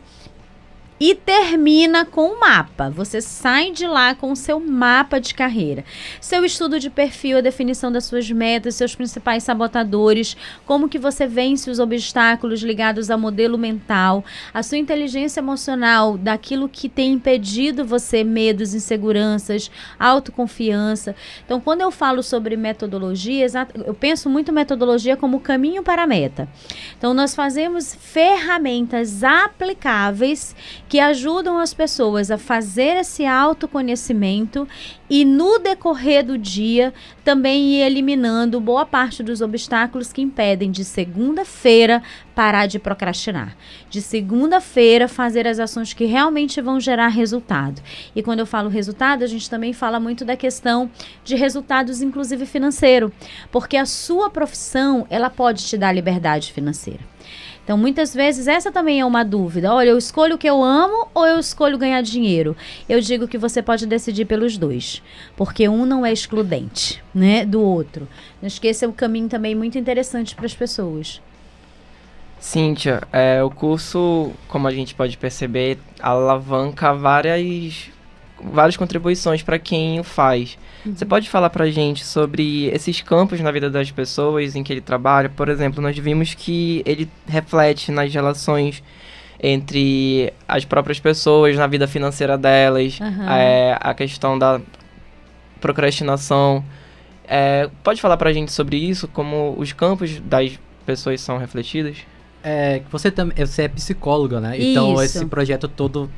e termina com o mapa. Você sai de lá com o seu mapa de carreira. Seu estudo de perfil, a definição das suas metas, seus principais sabotadores, como que você vence os obstáculos ligados ao modelo mental, a sua inteligência emocional, daquilo que tem impedido você, medos, inseguranças, autoconfiança. Então, quando eu falo sobre metodologia, eu penso muito metodologia como caminho para a meta. Então, nós fazemos ferramentas aplicáveis que ajudam as pessoas a fazer esse autoconhecimento e no decorrer do dia também ir eliminando boa parte dos obstáculos que impedem de segunda-feira parar de procrastinar. De segunda-feira fazer as ações que realmente vão gerar resultado. E quando eu falo resultado, a gente também fala muito da questão de resultados inclusive financeiro, porque a sua profissão, ela pode te dar liberdade financeira. Então, muitas vezes, essa também é uma dúvida. Olha, eu escolho o que eu amo ou eu escolho ganhar dinheiro? Eu digo que você pode decidir pelos dois, porque um não é excludente, né, do outro. Que esse é um caminho também muito interessante para as pessoas. Cíntia, é, o curso, como a gente pode perceber, alavanca várias, várias contribuições para quem o faz. Você pode falar pra gente sobre esses campos na vida das pessoas em que ele trabalha? Por exemplo, nós vimos que ele reflete nas relações entre as próprias pessoas, na vida financeira delas, Aham. é, a questão da procrastinação. É, pode falar pra gente sobre isso, como os campos das pessoas são refletidos? É, você também você é psicóloga, né? Então Isso. esse projeto todo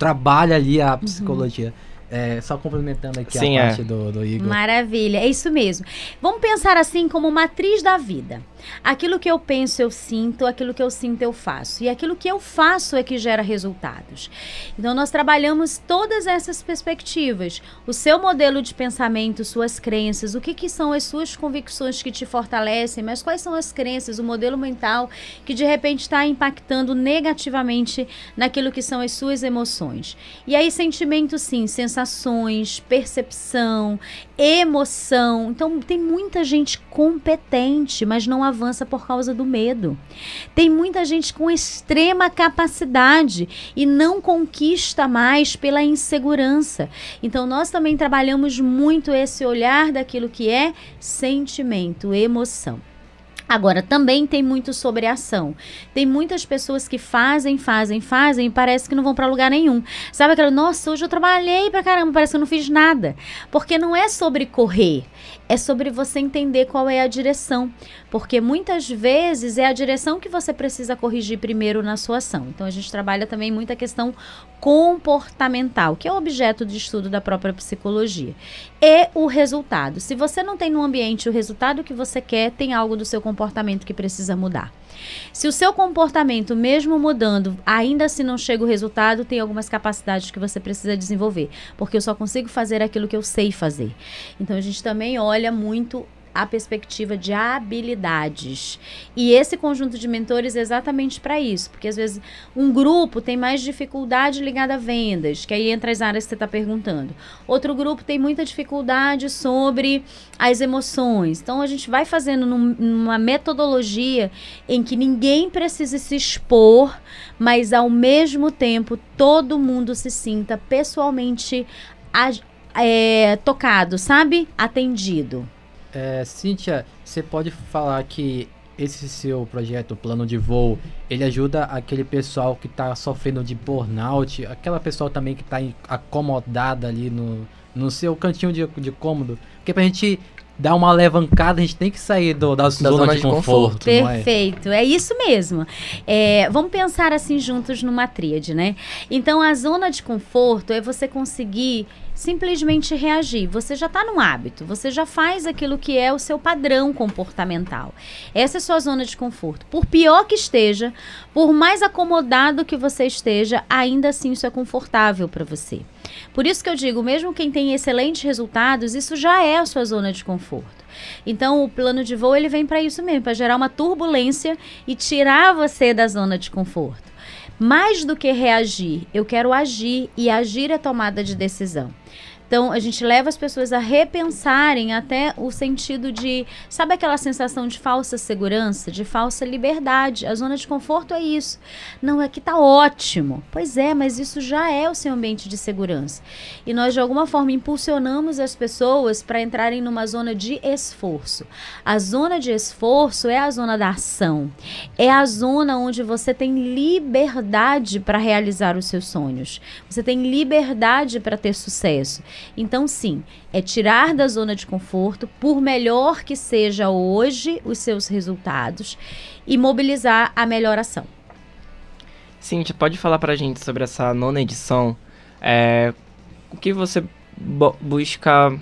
trabalha ali a psicologia. É, só complementando aqui Sim, a é. parte do, do Igor. Maravilha, é isso mesmo. Vamos pensar assim como matriz da vida. Aquilo que eu penso, eu sinto, aquilo que eu sinto, eu faço. E aquilo que eu faço é que gera resultados. Então, nós trabalhamos todas essas perspectivas. O seu modelo de pensamento, suas crenças, o que, que são as suas convicções que te fortalecem, mas quais são as crenças, o modelo mental que de repente está impactando negativamente naquilo que são as suas emoções. E aí, sentimento, sim, sensações, percepção, emoção. Então, tem muita gente competente, mas não avança por causa do medo. Tem muita gente com extrema capacidade e não conquista mais pela insegurança. Então, nós também trabalhamos muito esse olhar daquilo que é sentimento, emoção. Agora, também tem muito sobre ação. Tem muitas pessoas que fazem, fazem, fazem e parece que não vão para lugar nenhum. Sabe aquela, nossa, hoje eu trabalhei pra caramba, parece que eu não fiz nada. Porque não é sobre correr, é sobre você entender qual é a direção. Porque muitas vezes é a direção que você precisa corrigir primeiro na sua ação. Então, a gente trabalha também muito a questão comportamental, que é o objeto de estudo da própria psicologia. E o resultado. Se você não tem no ambiente o resultado que você quer, tem algo do seu comportamento que precisa mudar. Se o seu comportamento, mesmo mudando, ainda assim não chega o resultado, tem algumas capacidades que você precisa desenvolver. Porque eu só consigo fazer aquilo que eu sei fazer. Então a gente também olha muito a perspectiva de habilidades. E esse conjunto de mentores é exatamente para isso, porque às vezes um grupo tem mais dificuldade ligada a vendas, que aí entra as áreas que você está perguntando. Outro grupo tem muita dificuldade sobre as emoções. Então a gente vai fazendo num, numa metodologia em que ninguém precisa se expor, mas ao mesmo tempo todo mundo se sinta pessoalmente é, tocado, sabe? Atendido. É, Cíntia, você pode falar que esse seu projeto, plano de voo, ele ajuda aquele pessoal que está sofrendo de burnout, aquela pessoa também que está acomodada ali no, no seu cantinho de, de cômodo. Porque pra gente dar uma alavancada, a gente tem que sair do, da, da zona, zona, de, de conforto. conforto é? Perfeito, é? é? isso mesmo. É, vamos pensar assim juntos numa tríade, né? Então a zona de conforto é você conseguir simplesmente reagir. Você já está no hábito, você já faz aquilo que é o seu padrão comportamental. Essa é a sua zona de conforto. Por pior que esteja, por mais acomodado que você esteja, ainda assim isso é confortável para você. Por isso que eu digo, mesmo quem tem excelentes resultados, isso já é a sua zona de conforto. Então, o plano de voo ele vem para isso mesmo, para gerar uma turbulência e tirar você da zona de conforto. Mais do que reagir, eu quero agir e agir é tomada de decisão. Então, a gente leva as pessoas a repensarem até o sentido de, sabe aquela sensação de falsa segurança, de falsa liberdade? A zona de conforto é isso. Não, é que tá ótimo. Pois é, mas isso já é o seu ambiente de segurança. E nós, de alguma forma, impulsionamos as pessoas para entrarem numa zona de esforço. A zona de esforço é a zona da ação. É a zona onde você tem liberdade para realizar os seus sonhos. Você tem liberdade para ter sucesso. Então, sim, é tirar da zona de conforto, por melhor que seja hoje os seus resultados, e mobilizar a melhor ação. Cíntia, pode falar pra gente sobre essa nona edição? É, o que você busca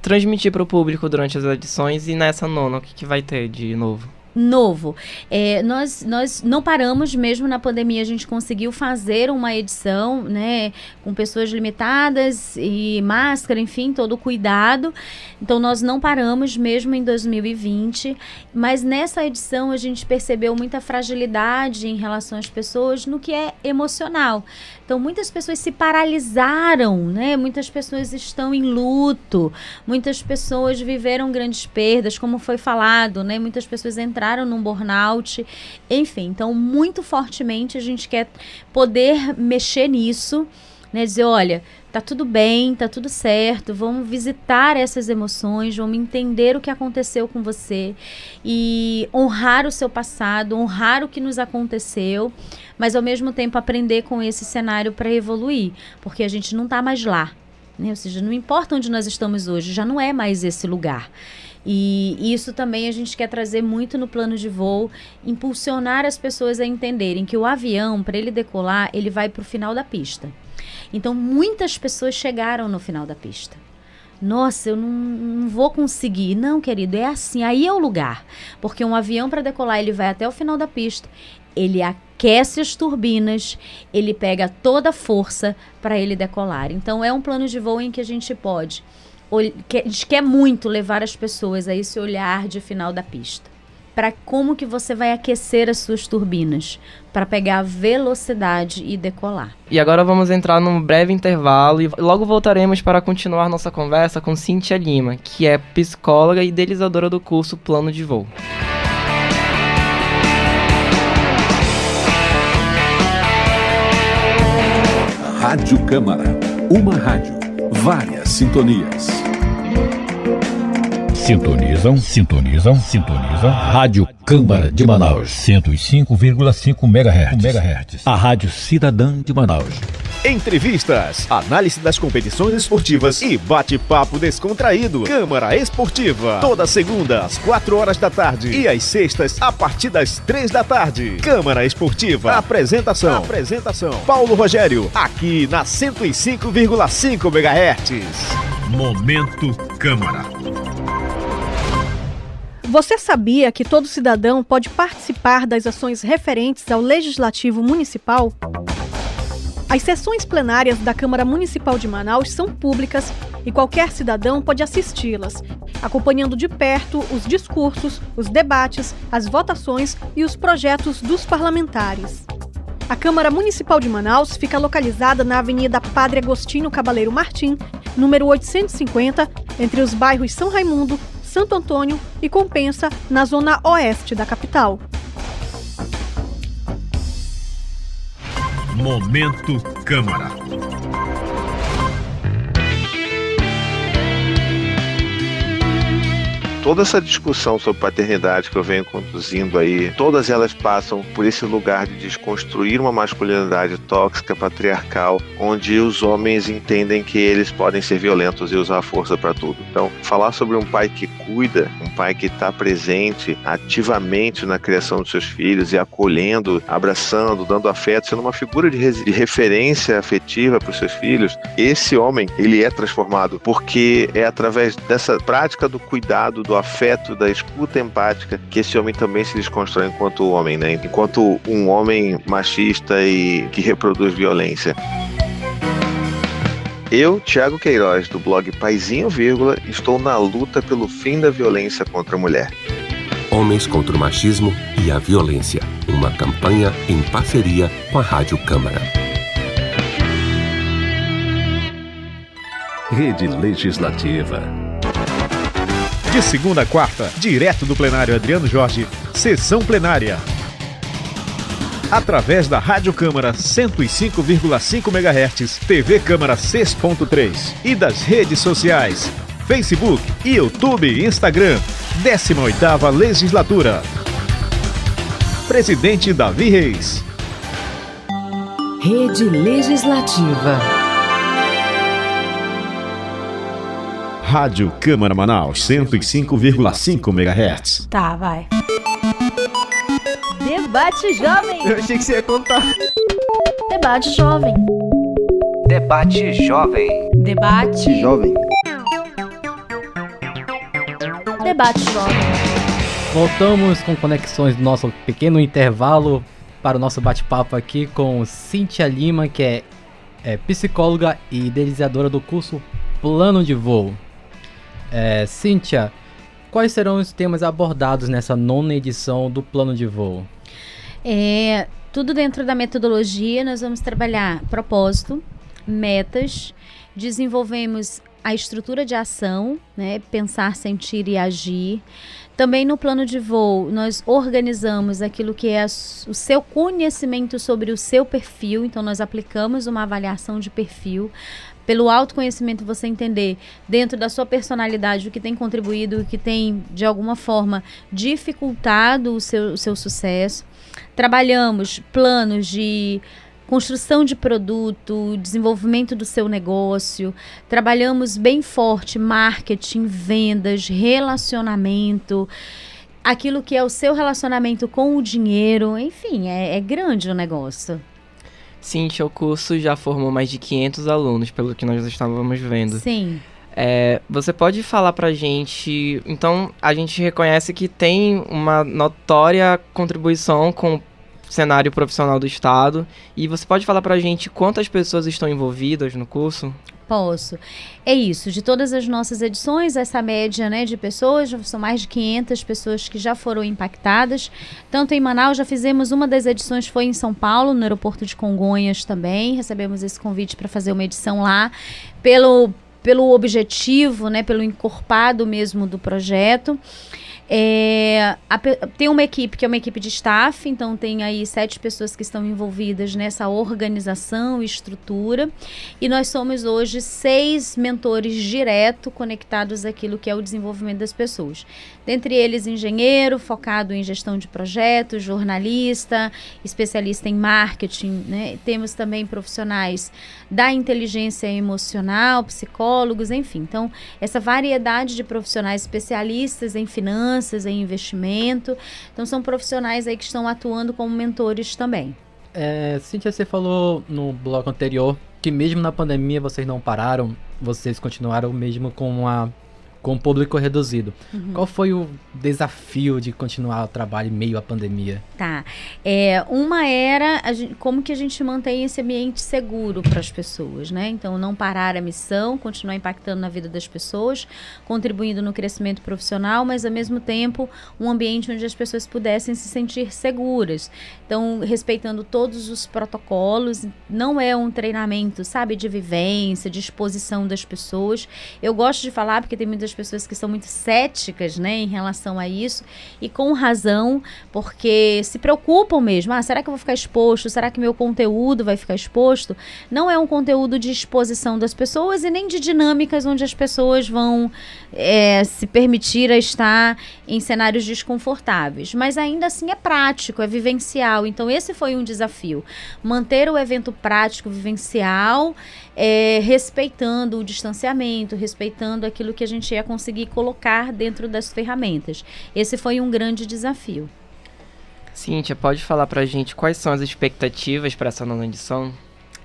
transmitir para o público durante as edições e nessa nona, o que, que vai ter de novo? Novo. É, nós, nós não paramos, mesmo na pandemia, a gente conseguiu fazer uma edição, né, com pessoas limitadas e máscara, enfim, todo o cuidado. Então, nós não paramos, mesmo em 2020. Mas nessa edição, a gente percebeu muita fragilidade em relação às pessoas no que é emocional. Então, muitas pessoas se paralisaram, né? Muitas pessoas estão em luto, muitas pessoas viveram grandes perdas, como foi falado, né? Muitas pessoas entraram num burnout, enfim. Então, muito fortemente a gente quer poder mexer nisso, né? Dizer, olha, tá tudo bem, tá tudo certo, vamos visitar essas emoções, vamos entender o que aconteceu com você e honrar o seu passado, honrar o que nos aconteceu, mas ao mesmo tempo aprender com esse cenário para evoluir, porque a gente não tá mais lá, né? Ou seja, não importa onde nós estamos hoje, já não é mais esse lugar. E isso também a gente quer trazer muito no plano de voo, impulsionar as pessoas a entenderem que o avião, para ele decolar, ele vai para o final da pista. Então, muitas pessoas chegaram no final da pista. Nossa, eu não, não, vou conseguir. Não, querido, é assim. Aí é o lugar. Porque um avião, para decolar, ele vai até o final da pista. Ele aquece as turbinas, ele pega toda a força para ele decolar. Então, é um plano de voo em que a gente pode quer, quer é muito levar as pessoas a esse olhar de final da pista. Para como que você vai aquecer as suas turbinas para pegar velocidade e decolar. E agora vamos entrar num breve intervalo e logo voltaremos para continuar nossa conversa com Cintia Lima, que é psicóloga e idealizadora do curso Plano de Voo. Rádio Câmara, uma rádio, várias sintonias. Sintonizam, sintonizam, sintonizam. Rádio Câmara de Manaus. 105,5 MHz. MHz. A Rádio Cidadã de Manaus. Entrevistas, análise das competições esportivas e bate-papo descontraído. Câmara Esportiva. Toda segunda às 4 horas da tarde e às sextas a partir das 3 da tarde. Câmara Esportiva. Apresentação. Apresentação. Paulo Rogério. Aqui na 105,5 MHz. Momento Câmara. Você sabia que todo cidadão pode participar das ações referentes ao Legislativo Municipal? As sessões plenárias da Câmara Municipal de Manaus são públicas e qualquer cidadão pode assisti-las, acompanhando de perto os discursos, os debates, as votações e os projetos dos parlamentares. A Câmara Municipal de Manaus fica localizada na Avenida Padre Agostinho Cabaleiro Martim, número 850, entre os bairros São Raimundo, Santo Antônio e Compensa, na zona oeste da capital. Momento Câmara. Toda essa discussão sobre paternidade que eu venho conduzindo aí, todas elas passam por esse lugar de desconstruir uma masculinidade tóxica, patriarcal, onde os homens entendem que eles podem ser violentos e usar a força para tudo. Então, falar sobre um pai que cuida, um pai que está presente ativamente na criação dos seus filhos e acolhendo, abraçando, dando afeto, sendo uma figura de, de referência afetiva para os seus filhos, esse homem, ele é transformado porque é através dessa prática do cuidado, do do afeto, da escuta empática, que esse homem também se desconstrói enquanto homem, né? Enquanto um homem machista e que reproduz violência. Eu, Thiago Queiroz, do blog Paizinho Vírgula, estou na luta pelo fim da violência contra a mulher. Homens contra o Machismo e a Violência. Uma campanha em parceria com a Rádio Câmara. Rede Legislativa. De segunda a quarta, direto do plenário Adriano Jorge, sessão plenária. Através da Rádio Câmara 105,5 MHz, TV Câmara 6.3 e das redes sociais Facebook, YouTube e Instagram. 18ª Legislatura. Presidente Davi Reis. Rede Legislativa. Rádio Câmara Manaus 105,5 MHz. Tá, vai. Debate Jovem. Eu achei que você ia contar. Debate Jovem. Debate Jovem. Debate Jovem. Debate Jovem. Voltamos com conexões do nosso pequeno intervalo para o nosso bate-papo aqui com Cíntia Lima, que é, é psicóloga e idealizadora do curso Plano de Voo. É, Cíntia, quais serão os temas abordados nessa nona edição do Plano de Voo? É, tudo dentro da metodologia, nós vamos trabalhar propósito, metas, desenvolvemos a estrutura de ação, né, pensar, sentir e agir. Também no plano de voo, nós organizamos aquilo que é o seu conhecimento sobre o seu perfil, então nós aplicamos uma avaliação de perfil pelo autoconhecimento você entender dentro da sua personalidade o que tem contribuído, o que tem de alguma forma dificultado o seu, o seu sucesso. Trabalhamos planos de construção de produto, desenvolvimento do seu negócio. Trabalhamos bem forte marketing, vendas, relacionamento, aquilo que é o seu relacionamento com o dinheiro. Enfim, é, é grande o negócio. Cintia, o curso já formou mais de 500 alunos, pelo que nós estávamos vendo. Sim. É, você pode falar pra gente. Então, a gente reconhece que tem uma notória contribuição com o cenário profissional do Estado. E você pode falar pra gente quantas pessoas estão envolvidas no curso? Posso. É isso, de todas as nossas edições, essa média né, de pessoas, são mais de 500 pessoas que já foram impactadas. Tanto em Manaus, já fizemos uma das edições, foi em São Paulo, no aeroporto de Congonhas também. Recebemos esse convite para fazer uma edição lá, pelo, pelo objetivo, né, pelo encorpado mesmo do projeto. É, a, tem uma equipe que é uma equipe de staff, então tem aí sete pessoas que estão envolvidas nessa organização e estrutura. E nós somos hoje seis mentores direto conectados àquilo que é o desenvolvimento das pessoas. Dentre eles, engenheiro, focado em gestão de projetos, jornalista, especialista em marketing. Né? Temos também profissionais da inteligência emocional, psicólogos, enfim. Então, essa variedade de profissionais especialistas em finanças, em investimento. Então, são profissionais aí que estão atuando como mentores também. É, Cíntia, você falou no bloco anterior que mesmo na pandemia vocês não pararam, vocês continuaram mesmo com uma com o público reduzido. Uhum. Qual foi o desafio de continuar o trabalho em meio à pandemia? Tá. É, uma era gente, como que a gente mantém esse ambiente seguro para as pessoas, né? Então, não parar a missão, continuar impactando na vida das pessoas, contribuindo no crescimento profissional, mas ao mesmo tempo um ambiente onde as pessoas pudessem se sentir seguras. Então, respeitando todos os protocolos, não é um treinamento, sabe, de vivência, de exposição das pessoas. Eu gosto de falar porque tem muitas pessoas que são muito céticas, né, em relação a isso, e com razão, porque se preocupam mesmo. Ah, será que eu vou ficar exposto? Será que meu conteúdo vai ficar exposto? Não é um conteúdo de exposição das pessoas e nem de dinâmicas onde as pessoas vão é, se permitir a estar em cenários desconfortáveis. Mas ainda assim é prático, é vivencial. Então, esse foi um desafio. Manter o evento prático, vivencial, é, respeitando o distanciamento, respeitando aquilo que a gente ia conseguir colocar dentro das ferramentas. Esse foi um grande desafio. Cíntia, pode falar pra gente quais são as expectativas para essa nona edição?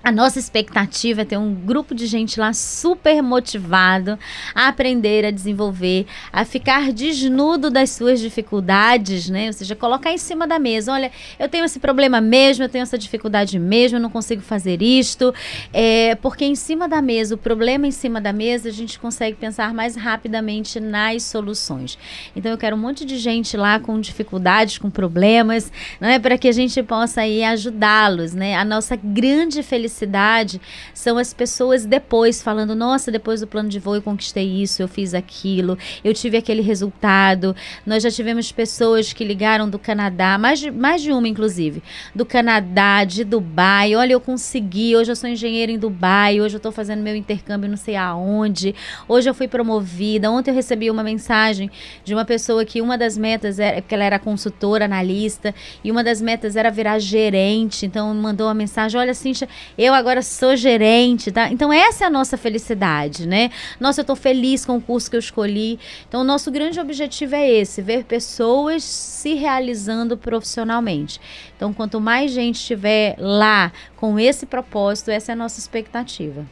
A nossa expectativa é ter um grupo de gente lá super motivado a aprender, a desenvolver, a ficar desnudo das suas dificuldades, né? Ou seja, colocar em cima da mesa. Olha, eu tenho esse problema mesmo, eu tenho essa dificuldade mesmo, eu não consigo fazer isto. É, porque em cima da mesa, o problema em cima da mesa, a gente consegue pensar mais rapidamente nas soluções. Então eu quero um monte de gente lá com dificuldades, com problemas, não é? Para que a gente possa aí ajudá-los, né? A nossa grande felicidade felicidade são as pessoas depois falando: nossa, depois do plano de voo eu conquistei isso, eu fiz aquilo, eu tive aquele resultado. Nós já tivemos pessoas que ligaram do Canadá, mais de, mais de uma inclusive, do Canadá, de Dubai. Olha, eu consegui, hoje eu sou engenheira em Dubai, hoje eu estou fazendo meu intercâmbio não sei aonde, hoje eu fui promovida. Ontem eu recebi uma mensagem de uma pessoa que uma das metas era, porque ela era consultora, analista, e uma das metas era virar gerente. Então mandou uma mensagem: olha, Cintia, eu agora sou gerente, tá? Então essa é a nossa felicidade, né? Nossa, eu tô feliz com o curso que eu escolhi. Então o nosso grande objetivo é esse, ver pessoas se realizando profissionalmente. Então quanto mais gente estiver lá com esse propósito, essa é a nossa expectativa.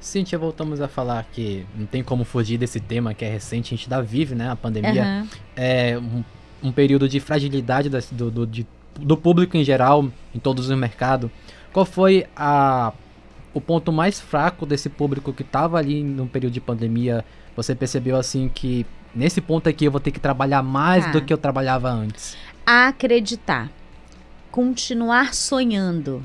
Cíntia, voltamos a falar que não tem como fugir desse tema que é recente, a gente ainda vive, né? A pandemia uhum. é um, um, período de fragilidade do, do, de, do público em geral, em todos os mercados. Qual foi a, o ponto mais fraco desse público que estava ali no período de pandemia? Você percebeu assim que nesse ponto aqui eu vou ter que trabalhar mais do que eu trabalhava antes? Acreditar. Continuar sonhando.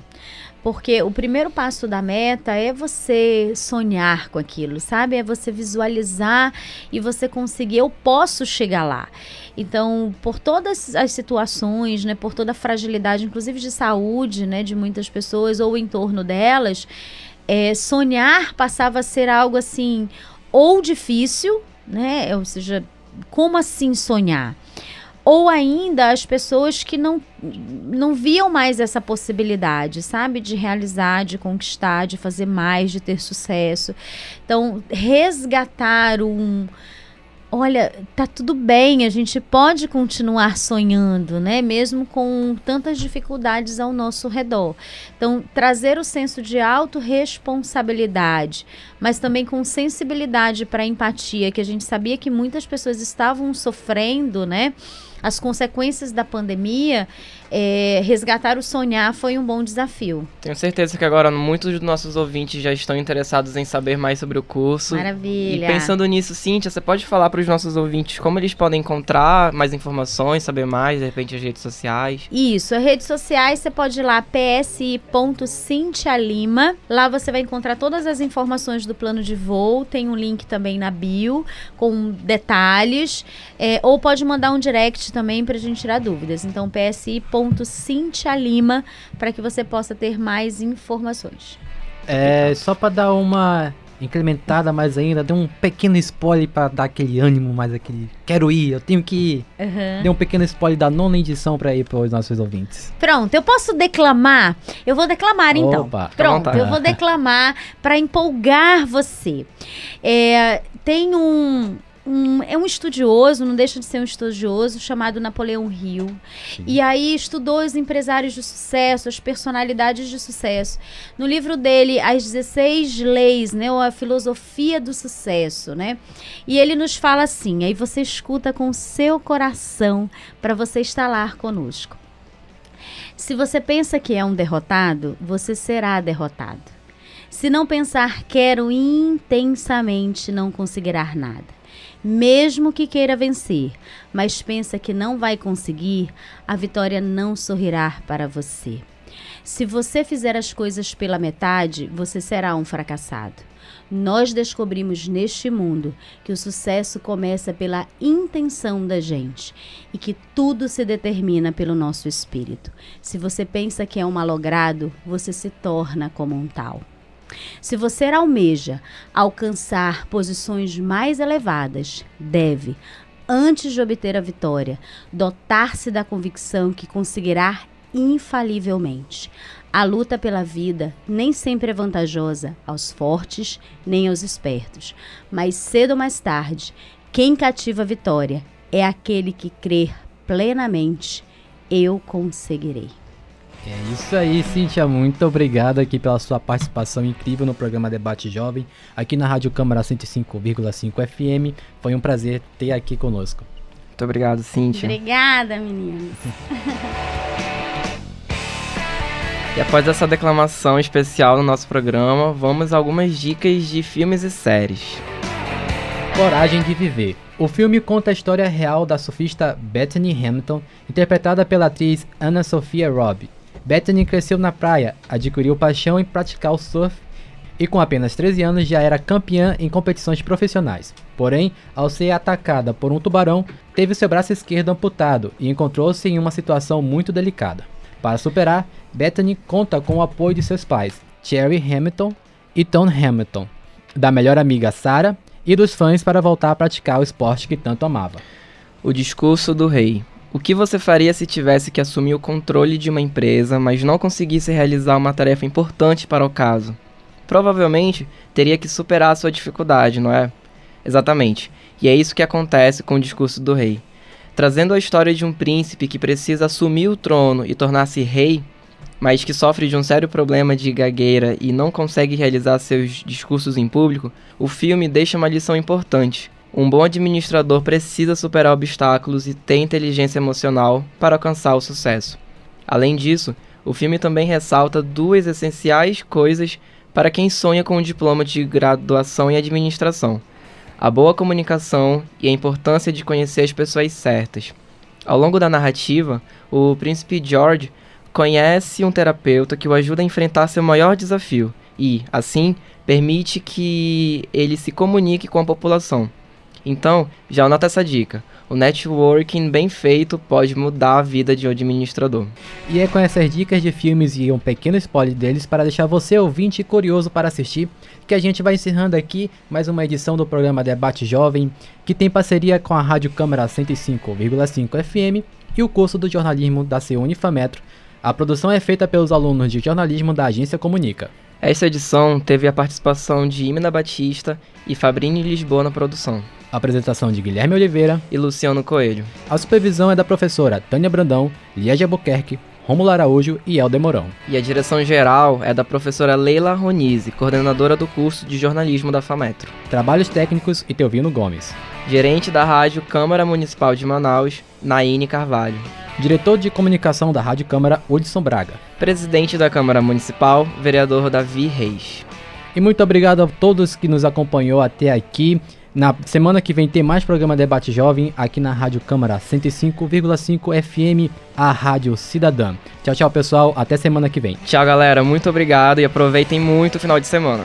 Porque o primeiro passo da meta é você sonhar com aquilo, sabe? É você visualizar e você conseguir, eu posso chegar lá. Então, por todas as situações, né, por toda a fragilidade, inclusive de saúde, né, de muitas pessoas ou em torno delas, é, sonhar passava a ser algo assim, ou difícil, né? Ou seja, como assim sonhar? Ou ainda as pessoas que não, não viam mais essa possibilidade, sabe? De realizar, de conquistar, de fazer mais, de ter sucesso. Então, resgatar um. Olha, tá tudo bem, a gente pode continuar sonhando, né? Mesmo com tantas dificuldades ao nosso redor. Então, trazer o senso de autorresponsabilidade, mas também com sensibilidade para empatia, que a gente sabia que muitas pessoas estavam sofrendo, né? as consequências da pandemia, é, resgatar o sonhar foi um bom desafio. Tenho certeza que agora muitos dos nossos ouvintes já estão interessados em saber mais sobre o curso. Maravilha. E pensando nisso, Cíntia, você pode falar para os nossos ouvintes como eles podem encontrar mais informações, saber mais, de repente as redes sociais? Isso, as redes sociais você pode ir lá psi.cintialima. Lá você vai encontrar todas as informações do plano de voo. Tem um link também na bio com detalhes. É, ou pode mandar um direct também para a gente tirar dúvidas. Então psi.cintialima para que você possa ter mais informações. É, só para dar uma incrementada mais ainda, deu um pequeno spoiler para dar aquele ânimo, mais aquele quero ir, eu tenho que ir. Uhum. Deu um pequeno spoiler da nona edição para ir para os nossos ouvintes. Pronto, eu posso declamar? Eu vou declamar então. Opa, Pronto, eu vou declamar para empolgar você. É, tem um, um, é um estudioso, não deixa de ser um estudioso, chamado Napoleão Hill. E aí estudou os empresários de sucesso, as personalidades de sucesso. No livro dele, As 16 Leis, né, ou a Filosofia do Sucesso, né? E ele nos fala assim, aí você escuta com o seu coração para você instalar conosco. Se você pensa que é um derrotado, você será derrotado. Se não pensar quero intensamente, não conseguirá nada mesmo que queira vencer, mas pensa que não vai conseguir, a vitória não sorrirá para você. Se você fizer as coisas pela metade, você será um fracassado. Nós descobrimos neste mundo que o sucesso começa pela intenção da gente e que tudo se determina pelo nosso espírito. Se você pensa que é um malogrado, você se torna como um tal. Se você almeja alcançar posições mais elevadas, deve, antes de obter a vitória, dotar-se da convicção que conseguirá infalivelmente. A luta pela vida nem sempre é vantajosa aos fortes nem aos espertos, mas cedo ou mais tarde, quem cativa a vitória é aquele que crê plenamente: eu conseguirei. É isso aí, Cintia. Muito obrigado aqui pela sua participação incrível no programa Debate Jovem, aqui na Rádio Câmara 105,5 FM. Foi um prazer ter aqui conosco. Muito obrigado, Cintia. Obrigada, meninos. E após essa declamação especial no nosso programa, vamos a algumas dicas de filmes e séries. Coragem de Viver. O filme conta a história real da surfista Bethany Hamilton, interpretada pela atriz Anna Sophia Robb. Bethany cresceu na praia, adquiriu paixão em praticar o surf e com apenas 13 anos já era campeã em competições profissionais. Porém, ao ser atacada por um tubarão, teve seu braço esquerdo amputado e encontrou-se em uma situação muito delicada. Para superar, Bethany conta com o apoio de seus pais, Cherry Hamilton e Tom Hamilton, da melhor amiga Sarah e dos fãs para voltar a praticar o esporte que tanto amava. O discurso do rei. O que você faria se tivesse que assumir o controle de uma empresa, mas não conseguisse realizar uma tarefa importante para o caso? Provavelmente teria que superar a sua dificuldade, não é? Exatamente. E é isso que acontece com o discurso do rei. Trazendo a história de um príncipe que precisa assumir o trono e tornar-se rei, mas que sofre de um sério problema de gagueira e não consegue realizar seus discursos em público, o filme deixa uma lição importante. Um bom administrador precisa superar obstáculos e ter inteligência emocional para alcançar o sucesso. Além disso, o filme também ressalta duas essenciais coisas para quem sonha com um diploma de graduação em administração: a boa comunicação e a importância de conhecer as pessoas certas. Ao longo da narrativa, o príncipe George conhece um terapeuta que o ajuda a enfrentar seu maior desafio e, assim, permite que ele se comunique com a população. Então, já anota essa dica. O networking bem feito pode mudar a vida de um administrador. E é com essas dicas de filmes e um pequeno spoiler deles para deixar você ouvinte curioso para assistir que a gente vai encerrando aqui mais uma edição do programa Debate Jovem, que tem parceria com a Rádio Câmara 105,5 FM e o curso do jornalismo da Ceunifametro. A produção é feita pelos alunos de jornalismo da Agência Comunica. Esta edição teve a participação de Imina Batista e Fabrini Lisboa na produção. A apresentação de Guilherme Oliveira e Luciano Coelho. A supervisão é da professora Tânia Brandão, Liege Albuquerque, Rômulo Araújo e Helder Mourão. E a direção geral é da professora Leila Ronise, coordenadora do curso de jornalismo da FAMetro. Trabalhos técnicos e Teovino Gomes. Gerente da rádio Câmara Municipal de Manaus, Naine Carvalho. Diretor de comunicação da Rádio Câmara, Hudson Braga. Presidente da Câmara Municipal, vereador Davi Reis. E muito obrigado a todos que nos acompanhou até aqui. Na semana que vem tem mais programa Debate Jovem aqui na Rádio Câmara 105,5 FM, a Rádio Cidadã. Tchau, tchau, pessoal. Até semana que vem. Tchau, galera. Muito obrigado e aproveitem muito o final de semana.